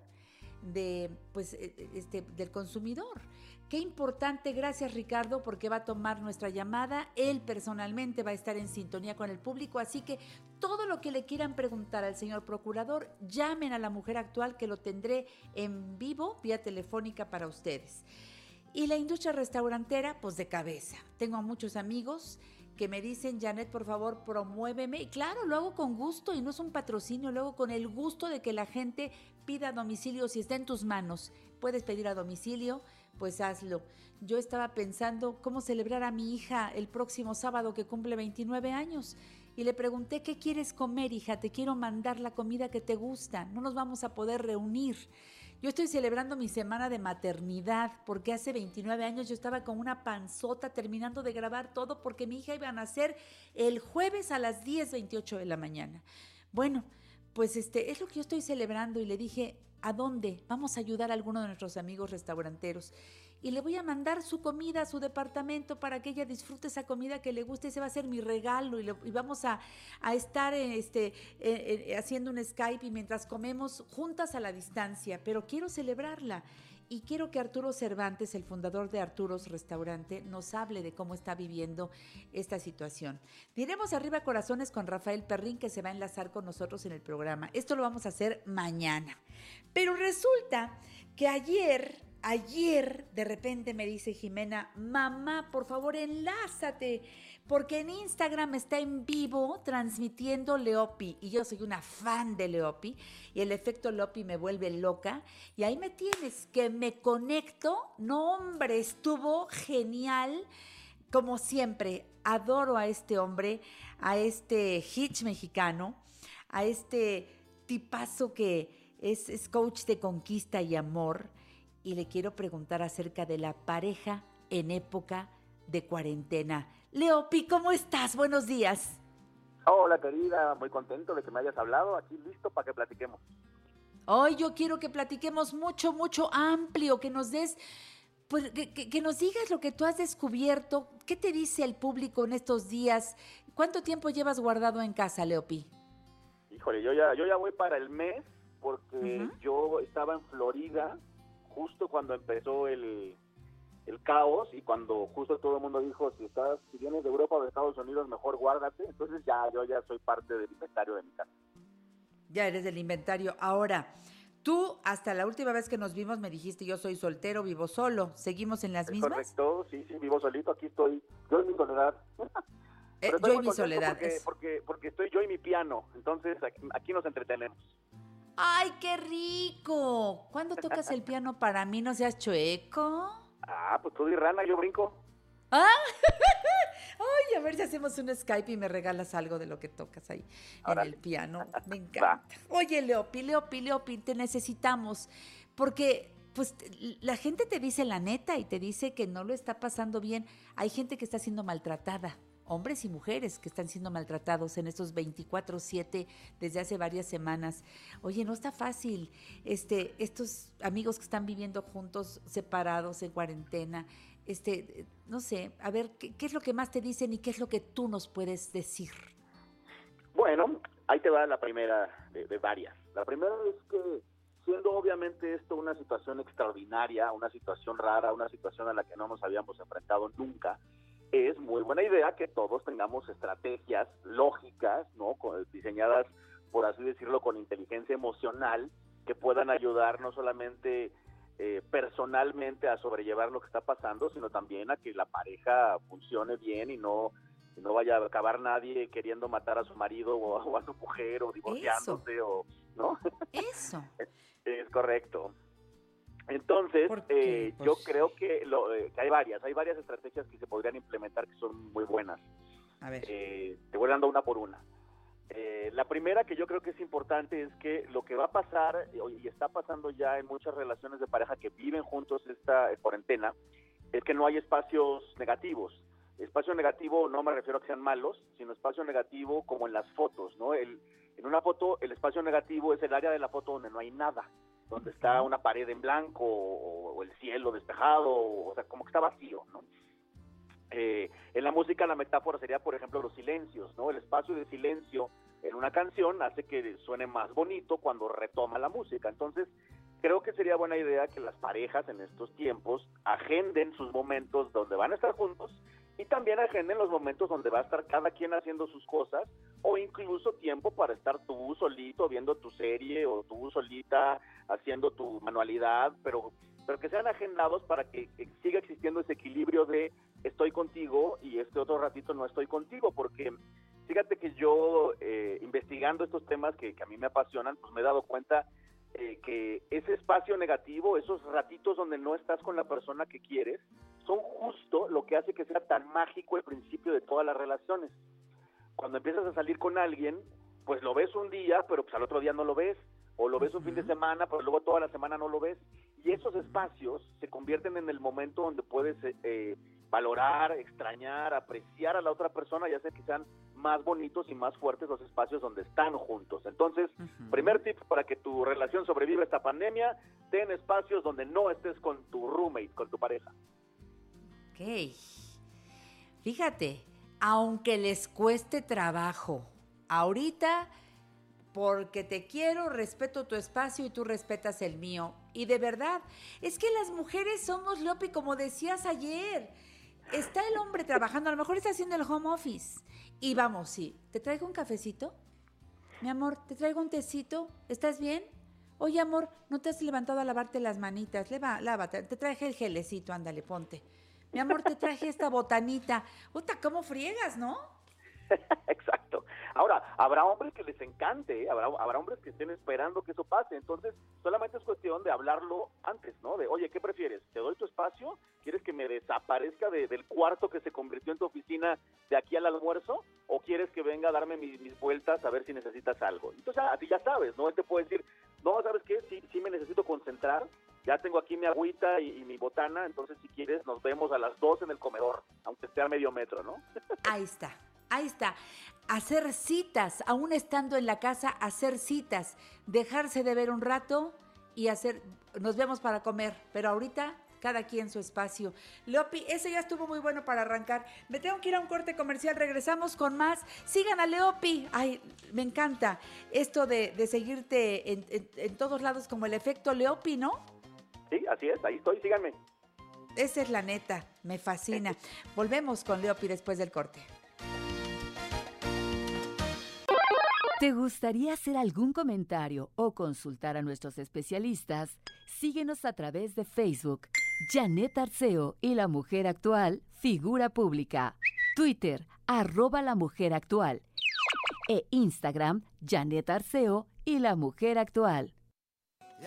de, pues, este, del consumidor. Qué importante, gracias Ricardo, porque va a tomar nuestra llamada. Él personalmente va a estar en sintonía con el público, así que todo lo que le quieran preguntar al señor procurador, llamen a la mujer actual que lo tendré en vivo, vía telefónica para ustedes. Y la industria restaurantera, pues de cabeza. Tengo a muchos amigos que me dicen, Janet, por favor, promuéveme. Y claro, lo hago con gusto y no es un patrocinio, lo hago con el gusto de que la gente pida a domicilio si está en tus manos. Puedes pedir a domicilio, pues hazlo. Yo estaba pensando cómo celebrar a mi hija el próximo sábado que cumple 29 años. Y le pregunté, ¿qué quieres comer, hija? Te quiero mandar la comida que te gusta. No nos vamos a poder reunir. Yo estoy celebrando mi semana de maternidad porque hace 29 años yo estaba con una panzota terminando de grabar todo porque mi hija iba a nacer el jueves a las 10.28 de la mañana. Bueno, pues este es lo que yo estoy celebrando y le dije, ¿a dónde? Vamos a ayudar a alguno de nuestros amigos restauranteros y le voy a mandar su comida a su departamento para que ella disfrute esa comida que le guste. Ese va a ser mi regalo y, vamos a, a, estar este, eh, haciendo un Skype y mientras comemos juntas a la distancia, pero quiero celebrarla. Y quiero que Arturo Cervantes, el fundador de Arturo's Restaurante, nos hable de cómo está viviendo esta situación. Diremos arriba corazones con Rafael Perrín, que se va a enlazar con nosotros en el programa. Esto lo vamos a hacer mañana. Pero resulta que ayer Ayer de repente me dice Jimena, mamá, por favor enlázate, porque en Instagram está en vivo transmitiendo Leopi y yo soy una fan de Leopi y el efecto Leopi me vuelve loca y ahí me tienes, que me conecto, no hombre, estuvo genial, como siempre, adoro a este hombre, a este hitch mexicano, a este tipazo que es, es coach de conquista y amor y le quiero preguntar acerca de la pareja en época de cuarentena. Leopi, ¿cómo estás? Buenos días. Hola querida, muy contento de que me hayas hablado, aquí listo para que platiquemos. Hoy yo quiero que platiquemos mucho, mucho amplio, que nos des, pues, que, que, que, nos digas lo que tú has descubierto, qué te dice el público en estos días, cuánto tiempo llevas guardado en casa, Leopi. Híjole, yo ya, yo ya voy para el mes porque uh -huh. yo estaba en Florida justo cuando empezó el, el caos y cuando justo todo el mundo dijo, si estás, si vienes de Europa o de Estados Unidos, mejor guárdate. Entonces ya, yo ya soy parte del inventario de mi casa. Ya eres del inventario. Ahora, tú hasta la última vez que nos vimos me dijiste yo soy soltero, vivo solo. ¿Seguimos en las ¿Es mismas? correcto? Sí, sí, vivo solito, aquí estoy, yo en mi soledad. Estoy yo y mi soledad, Porque, porque, porque estoy yo y mi piano, entonces aquí, aquí nos entretenemos. ¡Ay, qué rico! ¿Cuándo tocas el piano para mí? No seas chueco. Ah, pues tú di rana, yo brinco. ¡Ah! [LAUGHS] Ay, a ver si hacemos un Skype y me regalas algo de lo que tocas ahí en el piano. Me [LAUGHS] encanta. Oye, Leopi, Leopi, Leopi, te necesitamos. Porque, pues, la gente te dice la neta y te dice que no lo está pasando bien. Hay gente que está siendo maltratada. Hombres y mujeres que están siendo maltratados en estos 24-7 desde hace varias semanas. Oye, no está fácil. Este, estos amigos que están viviendo juntos, separados, en cuarentena, este, no sé, a ver, ¿qué, es lo que más te dicen y qué es lo que tú nos puedes decir? Bueno, ahí te va la primera de, de varias. La primera es que siendo obviamente esto una situación extraordinaria, una situación rara, una situación a la que no nos habíamos enfrentado nunca, es muy buena idea que todos tengamos estrategias lógicas, ¿no? Con- diseñadas, por así decirlo, con inteligencia emocional, que puedan ayudar no solamente eh, personalmente a sobrellevar lo que está pasando, sino también a que la pareja funcione bien y no y no vaya a acabar nadie queriendo matar a su marido o, a- o a su mujer o divorciándose o no Eso. [LAUGHS] es correcto entonces eh, yo creo que, lo, eh, que hay varias hay varias estrategias que se podrían implementar que son muy buenas A ver. Eh, te voy dando una por una Eh, la primera que yo creo que es importante es que lo que va a pasar eh, y está pasando ya en muchas relaciones de pareja que viven juntos esta cuarentena es que no hay espacios negativos. Espacio negativo no me refiero a que sean malos, sino espacio negativo como en las fotos, ¿no? El, en una foto el espacio negativo es el área de la foto donde no hay nada, donde está una pared en blanco o, el cielo despejado, o, sea, como que está vacío, ¿no? Eh, en la música la metáfora sería, por ejemplo, los silencios, ¿no? El espacio de silencio en una canción hace que suene más bonito cuando retoma la música. Entonces, creo que sería buena idea que las parejas en estos tiempos agenden sus momentos donde van a estar juntos y también agenden los momentos donde va a estar cada quien haciendo sus cosas o incluso tiempo para estar tú solito viendo tu serie o tú solita haciendo tu manualidad, pero pero que sean agendados para que, siga existiendo ese equilibrio de estoy contigo y este otro ratito no estoy contigo, porque fíjate que yo eh, investigando estos temas que, que a mí me apasionan, pues me he dado cuenta eh, que ese espacio negativo, esos ratitos donde no estás con la persona que quieres, son justo lo que hace que sea tan mágico el principio de todas las relaciones. Cuando empiezas a salir con alguien, pues lo ves un día, pero pues al otro día no lo ves, o lo ves un fin de semana, pero luego toda la semana no lo ves, y esos espacios se convierten en el momento donde puedes eh, eh, valorar, extrañar, apreciar a la otra persona y hacer que sean más bonitos y más fuertes los espacios donde están juntos. Entonces, primer tip para que tu relación sobreviva esta pandemia, ten espacios donde no estés con tu roommate, con tu pareja. Ok. Fíjate, aunque les cueste trabajo, ahorita, porque te quiero, respeto tu espacio y tú respetas el mío. Y de verdad, es que las mujeres somos, Lopi, como decías ayer. Está el hombre trabajando, a lo mejor está haciendo el home office. Y vamos, sí, ¿te traigo un cafecito? Mi amor, ¿te traigo un tecito? ¿Estás bien? Oye, amor, ¿no te has levantado a lavarte las manitas? Leva, lávate, te traje el gelecito, ándale, ponte. Mi amor, te traje esta botanita. Puta, ¿cómo friegas, no? [LAUGHS] Exacto. Ahora, habrá hombres que les encante, ¿eh? habrá, hombres que estén esperando que eso pase. Entonces, solamente es cuestión de hablarlo antes, ¿no? De, oye, ¿qué prefieres? ¿Te doy tu espacio? ¿Quieres que me desaparezca de- del cuarto que se convirtió en tu oficina de aquí al almuerzo? ¿O quieres que venga a darme mis, mis vueltas a ver si necesitas algo? Entonces, a ti ya sabes, ¿no? Él te puede decir, no, ¿sabes qué? Sí, sí me necesito concentrar. Ya tengo aquí mi agüita y, mi botana, entonces si quieres nos vemos a las dos en el comedor, aunque esté a medio metro, ¿no? [LAUGHS] Ahí está, ahí está. Hacer citas, aún estando en la casa, hacer citas, dejarse de ver un rato y hacer, nos vemos para comer, pero ahorita cada quien su espacio. Leopi, ese ya estuvo muy bueno para arrancar. Me tengo que ir a un corte comercial, regresamos con más. Sigan a Leopi. Ay, me encanta esto de, de seguirte en, en- en todos lados como el efecto Leopi, ¿no? Sí, así es, ahí estoy, síganme. Esa es la neta, me fascina. [LAUGHS] Volvemos con Leopi después del corte. ¿Te gustaría hacer algún comentario o consultar a nuestros especialistas? Síguenos a través de Facebook, Janet Arceo y la mujer actual, figura pública. Twitter, arroba la mujer actual. E Instagram, Janet Arceo y la mujer actual. Y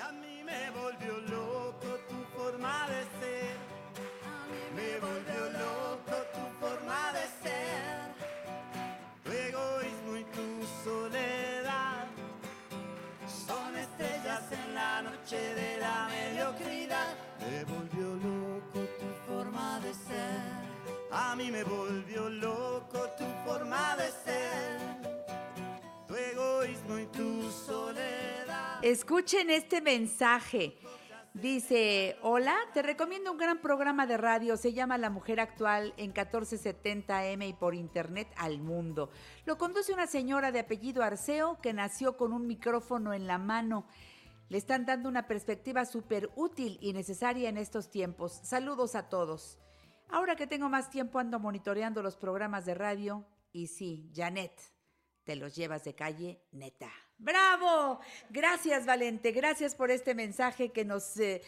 Escuchen este mensaje. Dice, hola, te recomiendo un gran programa de radio, se llama La Mujer Actual en 1470M y por internet al mundo. Lo conduce una señora de apellido Arceo que nació con un micrófono en la mano. Le están dando una perspectiva súper útil y necesaria en estos tiempos. Saludos a todos. Ahora que tengo más tiempo ando monitoreando los programas de radio y sí, Janet, te los llevas de calle neta. ¡Bravo! Gracias, Valente. Gracias por este mensaje que nos eh,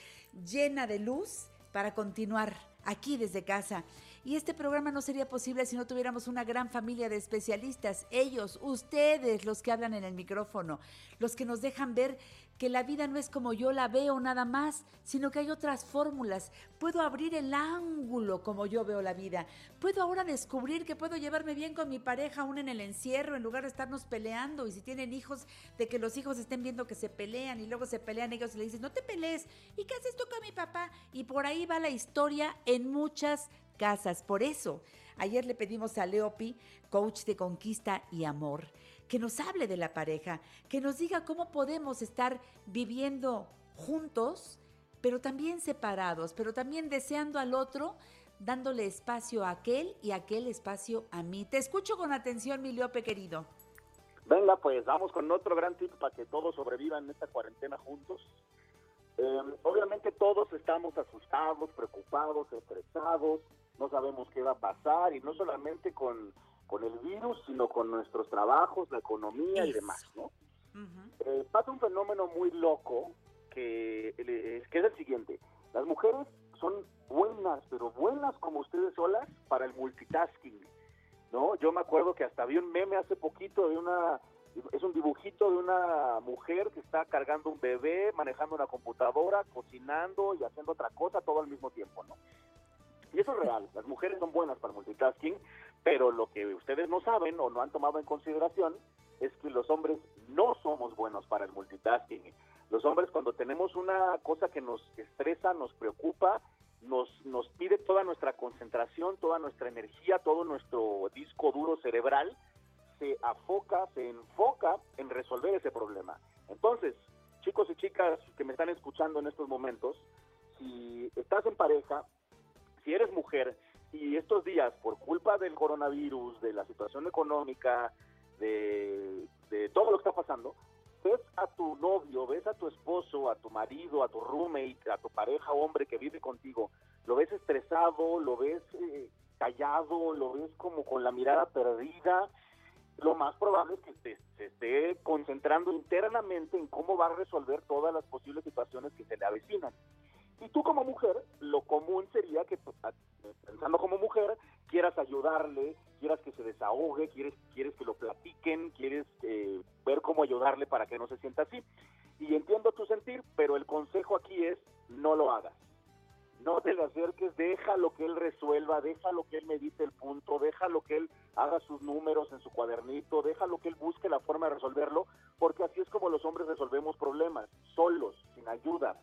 llena de luz para continuar aquí desde casa. Y este programa no sería posible si no tuviéramos una gran familia de especialistas. Ellos, ustedes, los que hablan en el micrófono, los que nos dejan ver que la vida no es como yo la veo nada más, sino que hay otras fórmulas. Puedo abrir el ángulo como yo veo la vida. Puedo ahora descubrir que puedo llevarme bien con mi pareja aún en el encierro, en lugar de estarnos peleando. Y si tienen hijos, de que los hijos estén viendo que se pelean y luego se pelean ellos y le dicen, no te pelees. ¿Y qué haces tú con mi papá? Y por ahí va la historia en muchas casas. Por eso, ayer le pedimos a Leopi, coach de conquista y amor, que nos hable de la pareja, que nos diga cómo podemos estar viviendo juntos, pero también separados, pero también deseando al otro, dándole espacio a aquel y aquel espacio a mí. Te escucho con atención, mi Leope querido. Venga, pues vamos con otro gran tip para que todos sobrevivan esta cuarentena juntos. Eh, obviamente todos estamos asustados, preocupados, estresados, no sabemos qué va a pasar y no solamente con, con el virus, sino con nuestros trabajos, la economía y demás, ¿no? Eh, pasa un fenómeno muy loco que, eh, que es el siguiente. Las mujeres son buenas, pero buenas como ustedes solas para el multitasking, ¿no? Yo me acuerdo que hasta vi un meme hace poquito de una es un dibujito de una mujer que está cargando un bebé, manejando una computadora, cocinando y haciendo otra cosa todo al mismo tiempo, ¿no? Y eso es real, las mujeres son buenas para multitasking, pero lo que ustedes no saben o no han tomado en consideración es que los hombres no somos buenos para el multitasking. Los hombres cuando tenemos una cosa que nos estresa, nos preocupa, nos, nos pide toda nuestra concentración, toda nuestra energía, todo nuestro disco duro cerebral, se afoca, se enfoca en resolver ese problema. Entonces, chicos y chicas que me están escuchando en estos momentos, si estás en pareja, si eres mujer y estos días, por culpa del coronavirus, de la situación económica, de, todo lo que está pasando, ves a tu novio, ves a tu esposo, a tu marido, a tu roommate, a tu pareja hombre que vive contigo, lo ves estresado, lo ves eh, callado, lo ves como con la mirada perdida, lo más probable es que se, se esté concentrando internamente en cómo va a resolver todas las posibles situaciones que se le avecinan. Y tú como mujer, lo común sería que, pues, pensando como mujer, quieras ayudarle, quieras que se desahogue, quieres, quieres que lo platiquen, quieres eh, ver cómo ayudarle para que no se sienta así. Y entiendo tu sentir, pero el consejo aquí es no lo hagas. No te le acerques, déjalo que él resuelva, déjalo que él medite el punto, déjalo que él haga sus números en su cuadernito, déjalo que él busque la forma de resolverlo, porque así es como los hombres resolvemos problemas, solos, sin ayuda.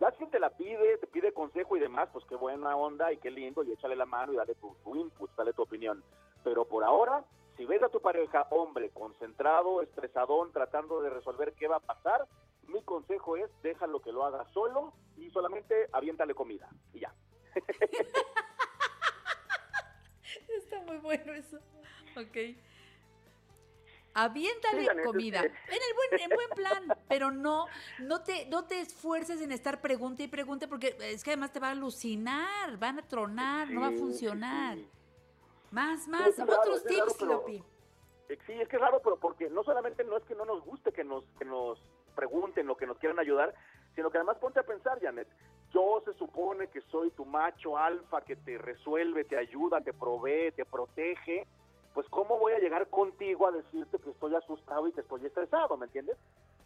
Ya si te la pide, te pide consejo y demás, pues qué buena onda y qué lindo, y échale la mano y dale tu, tu input, dale tu opinión. Pero por ahora, si ves a tu pareja, hombre, concentrado, estresadón, tratando de resolver qué va a pasar, mi consejo es déjalo que lo haga solo y solamente aviéntale comida y ya. [LAUGHS] Está muy bueno eso. Ok. Aviéntale Sí, comida. En el buen, en buen plan, pero no, no te, no te esfuerces en estar pregunte y pregunte, porque es que además te va a alucinar, van a tronar, no va a funcionar. sí. Más, más, es otros raro, tips, Lopi. Eh, Sí, es que es raro, pero porque no solamente no es que no nos guste que nos, que nos pregunten o que nos quieran ayudar, sino que además ponte a pensar, Janet, yo se supone que soy tu macho alfa que te resuelve, te ayuda, te provee, te protege, pues ¿cómo voy a llegar contigo a decirte que estoy asustado y que estoy estresado, ¿me entiendes?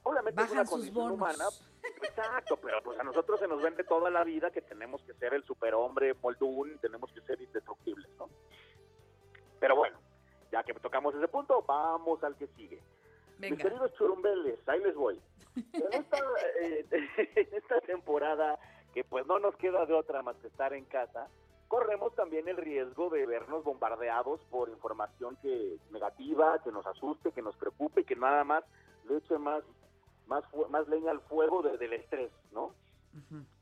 Obviamente es una condición bonos. humana, [LAUGHS] exacto, pero pues a nosotros se nos vende toda la vida que tenemos que ser el superhombre moldún, tenemos que ser indestructibles, ¿no? Pero bueno, ya que tocamos ese punto, vamos al que sigue. Mis queridos churumbeles, ahí les voy. En esta, [LAUGHS] eh, [LAUGHS] en esta temporada, que pues no nos queda de otra más que estar en casa, corremos también el riesgo de vernos bombardeados por información que negativa, que nos asuste, que nos preocupe y que nada más le eche más, más, más leña al fuego de- del estrés, ¿no?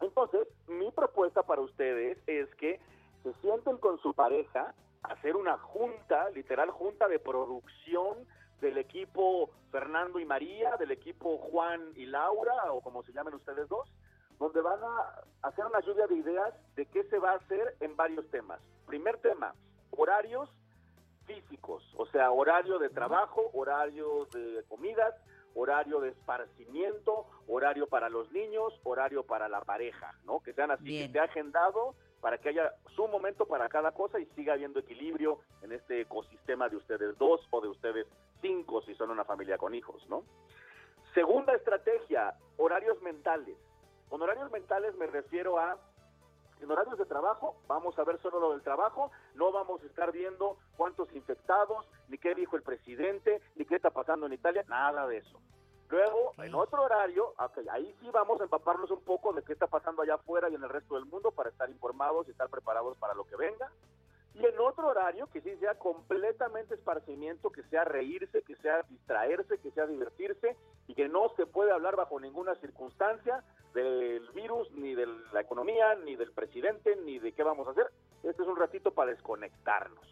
Entonces, mi propuesta para ustedes es que se sienten con su pareja a hacer una junta, literal junta de producción del equipo Fernando y María, del equipo Juan y Laura, o como se llamen ustedes dos, donde van a hacer una lluvia de ideas de qué se va a hacer en varios temas. Primer tema, horarios físicos, o sea, horario de trabajo, horario de comidas, horario de esparcimiento, horario para los niños, horario para la pareja, ¿no? Que sean así, Bien. que esté agendado para que haya su momento para cada cosa y siga habiendo equilibrio en este ecosistema de ustedes dos o de ustedes cinco si son una familia con hijos, ¿no? Segunda estrategia, horarios mentales. Con horarios mentales me refiero a en horarios de trabajo, vamos a ver solo lo del trabajo, no vamos a estar viendo cuántos infectados, ni qué dijo el presidente, ni qué está pasando en Italia, nada de eso. Luego, en otro horario, ok, ahí sí vamos a empaparnos un poco de qué está pasando allá afuera y en el resto del mundo para estar informados y estar preparados para lo que venga. Y en otro horario que sí sea completamente esparcimiento, que sea reírse, que sea distraerse, que sea divertirse y que no se puede hablar bajo ninguna circunstancia del virus, ni de la economía, ni del presidente, ni de qué vamos a hacer. Este es un ratito para desconectarnos.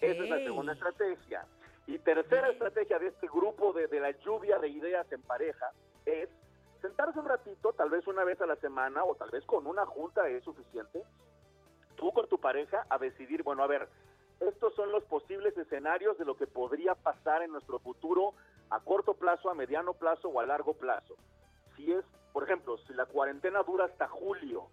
Esa es la segunda estrategia. Y tercera estrategia de este grupo de, de la lluvia de ideas en pareja es sentarse un ratito, tal vez una vez a la semana o tal vez con una junta es suficiente, tú con tu pareja a decidir, bueno, a ver, estos son los posibles escenarios de lo que podría pasar en nuestro futuro a corto plazo, a mediano plazo o a largo plazo. Si es, por ejemplo, si la cuarentena dura hasta julio,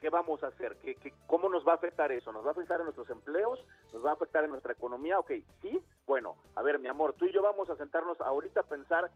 ¿qué vamos a hacer? ¿Qué, qué- cómo nos va a afectar eso? ¿Nos va a afectar en nuestros empleos? ¿Nos va a afectar en nuestra economía? Ok, sí. Bueno, a ver, mi amor, tú y yo vamos a sentarnos ahorita a pensar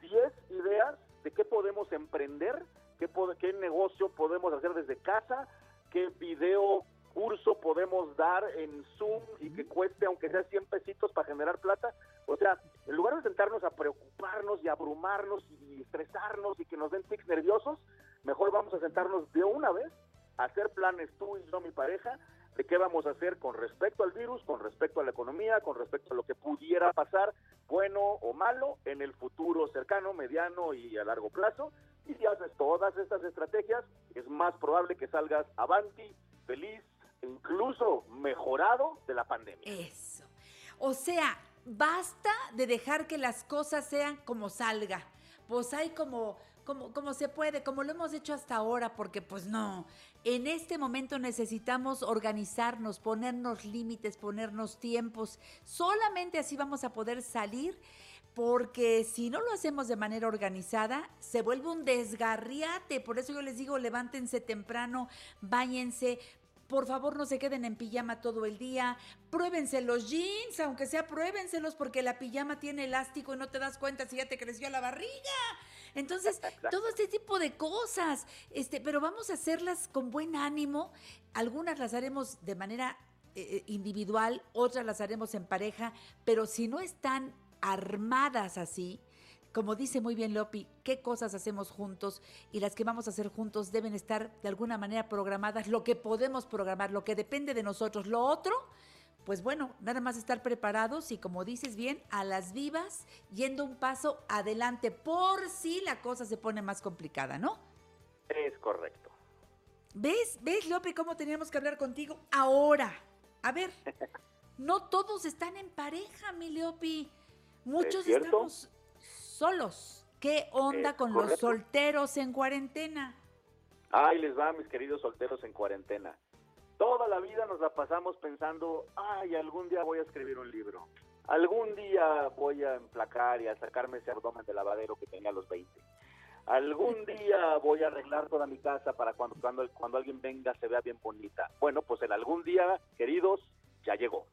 10 ideas de qué podemos emprender, qué, qué negocio podemos hacer desde casa, qué video curso podemos dar en Zoom y que cueste aunque sea 100 pesitos para generar plata. O sea, en lugar de sentarnos a preocuparnos y abrumarnos y estresarnos y que nos den tics nerviosos, mejor vamos a sentarnos de una vez a hacer planes tú y yo, mi pareja, de qué vamos a hacer con respecto al virus, con respecto a la economía, con respecto a lo que pudiera pasar, bueno o malo, en el futuro cercano, mediano y a largo plazo. Y si haces todas estas estrategias, es más probable que salgas avanti, feliz, incluso mejorado de la pandemia. Eso. O sea, basta de dejar que las cosas sean como salga. Pues hay como, como, como se puede, como lo hemos hecho hasta ahora, porque pues no. En este momento necesitamos organizarnos, ponernos límites, ponernos tiempos. Solamente así vamos a poder salir, porque si no lo hacemos de manera organizada, se vuelve un desgarriate. Por eso yo les digo, levántense temprano, báñense, por favor, no se queden en pijama todo el día. Pruébense los jeans, aunque sea pruébenselos, porque la pijama tiene elástico y no te das cuenta si ya te creció la barriga. Entonces, [LAUGHS] todo este tipo de cosas. Este, pero vamos a hacerlas con buen ánimo. Algunas las haremos de manera eh, individual, otras las haremos en pareja, pero si no están armadas así, como dice muy bien Lopi, qué cosas hacemos juntos y las que vamos a hacer juntos deben estar de alguna manera programadas, lo que podemos programar, lo que depende de nosotros. Lo otro, pues bueno, nada más estar preparados y como dices bien, a las vivas, yendo un paso adelante por si la cosa se pone más complicada, ¿no? Es correcto. ¿Ves? ¿Ves, Lopi, cómo teníamos que hablar contigo ahora? A ver, [LAUGHS] no todos están en pareja, mi Leopi. Muchos estamos solos. ¿Qué onda Es con los solteros en cuarentena? Ahí les va, mis queridos solteros en cuarentena. Toda la vida nos la pasamos pensando, ay, algún día voy a escribir un libro. Algún día voy a emplacar y a sacarme ese abdomen de lavadero que tenía a los 20. Algún [LAUGHS] día voy a arreglar toda mi casa para cuando, cuando, cuando alguien venga se vea bien bonita. Bueno, pues el algún día, queridos, ya llegó.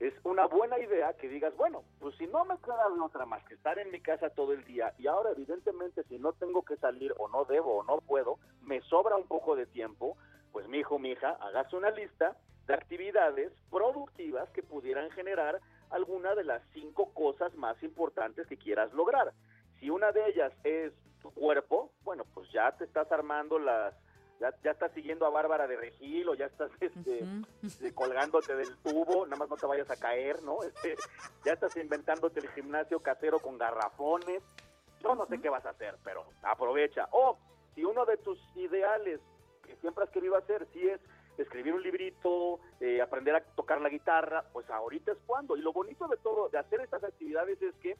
Es una buena idea que digas, bueno, pues si no me queda otra más que estar en mi casa todo el día y ahora evidentemente si no tengo que salir o no debo o no puedo, me sobra un poco de tiempo, pues mi hijo, mi hija, hágase una lista de actividades productivas que pudieran generar alguna de las cinco cosas más importantes que quieras lograr. Si una de ellas es tu cuerpo, bueno, pues ya te estás armando las, ya, ya estás siguiendo a Bárbara de Regil o ya estás este, colgándote del tubo, nada más no te vayas a caer, ¿no? Este, ya estás inventándote el gimnasio casero con garrafones. Yo no sé qué vas a hacer, pero aprovecha. O si uno de tus ideales que siempre has querido hacer, si es escribir un librito, eh, aprender a tocar la guitarra, pues ahorita es cuando. Y lo bonito de todo, de hacer estas actividades es que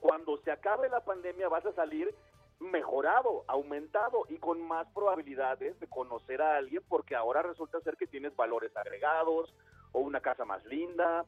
cuando se acabe la pandemia vas a salir mejorado, aumentado y con más probabilidades de conocer a alguien porque ahora resulta ser que tienes valores agregados o una casa más linda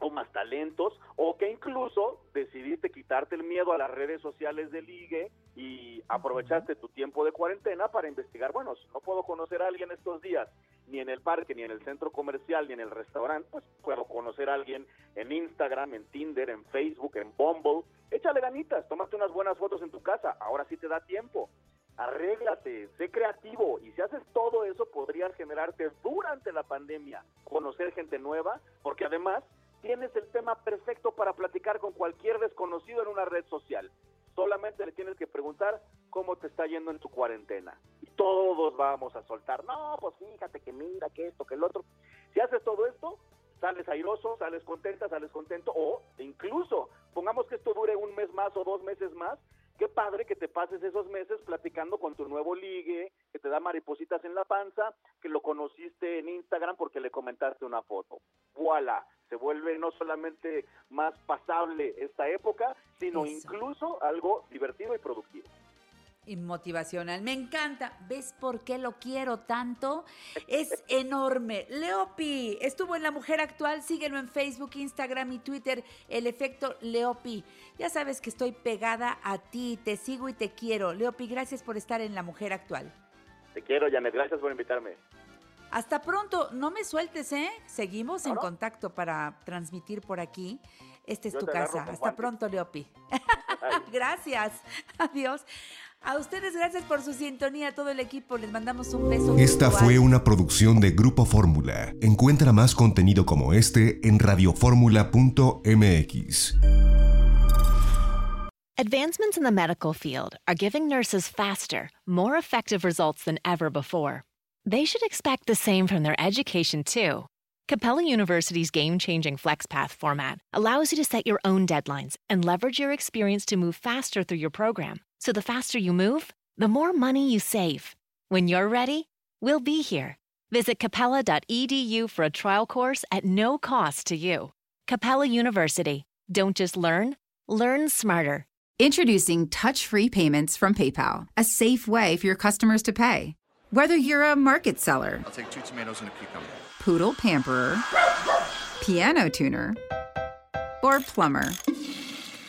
o más talentos o que incluso decidiste quitarte el miedo a las redes sociales de ligue y aprovechaste tu tiempo de cuarentena para investigar, bueno, si no puedo conocer a alguien estos días, ni en el parque, ni en el centro comercial, ni en el restaurante, pues puedo conocer a alguien en Instagram, en Tinder, en Facebook, en Bumble. Échale ganitas, tómate unas buenas fotos en tu casa, ahora sí te da tiempo. Arréglate, sé creativo y si haces todo eso podrías generarte durante la pandemia conocer gente nueva, porque además tienes el tema perfecto para platicar con cualquier desconocido en una red social. Solamente le tienes que preguntar cómo te está yendo en tu cuarentena. Todos vamos a soltar, no, pues fíjate que mira, que esto, que el otro. Si haces todo esto, sales airoso, sales contenta, sales contento, o incluso, pongamos que esto dure un mes más o dos meses más, qué padre que te pases esos meses platicando con tu nuevo ligue, que te da maripositas en la panza, que lo conociste en Instagram porque le comentaste una foto. Voilà, se vuelve no solamente más pasable esta época, sino Eso. incluso algo divertido y productivo. Y motivacional. Me encanta. ¿Ves por qué lo quiero tanto? Es [LAUGHS] enorme. Leopi estuvo en La Mujer Actual. Síguelo en Facebook, Instagram y Twitter. El efecto Leopi. Ya sabes que estoy pegada a ti. Te sigo y te quiero. Leopi, gracias por estar en La Mujer Actual. Te quiero, Janet, gracias por invitarme. Hasta pronto. No me sueltes, ¿eh? Seguimos en contacto para transmitir por aquí. Esta es Yo tu casa. Hasta guantes. pronto, Leopi. [LAUGHS] gracias. Adiós. A ustedes, gracias por su sintonía. A todo el equipo les mandamos un beso. Esta virtual. fue una producción de Grupo Fórmula. Encuentra más contenido como este en radioformula.mx. Advancements in the medical field are giving nurses faster, more effective results than ever before. They should expect the same from their education, too. Capella University's game changing FlexPath format allows you to set your own deadlines and leverage your experience to move faster through your program. So the faster you move, the more money you save. When you're ready, we'll be here. Visit capella.edu for a trial course at no cost to you. Capella University. Don't just learn, learn smarter. Introducing touch free payments from PayPal, a safe way for your customers to pay. Whether you're a market seller, I'll take two tomatoes and a cucumber. poodle pamperer, piano tuner, or plumber.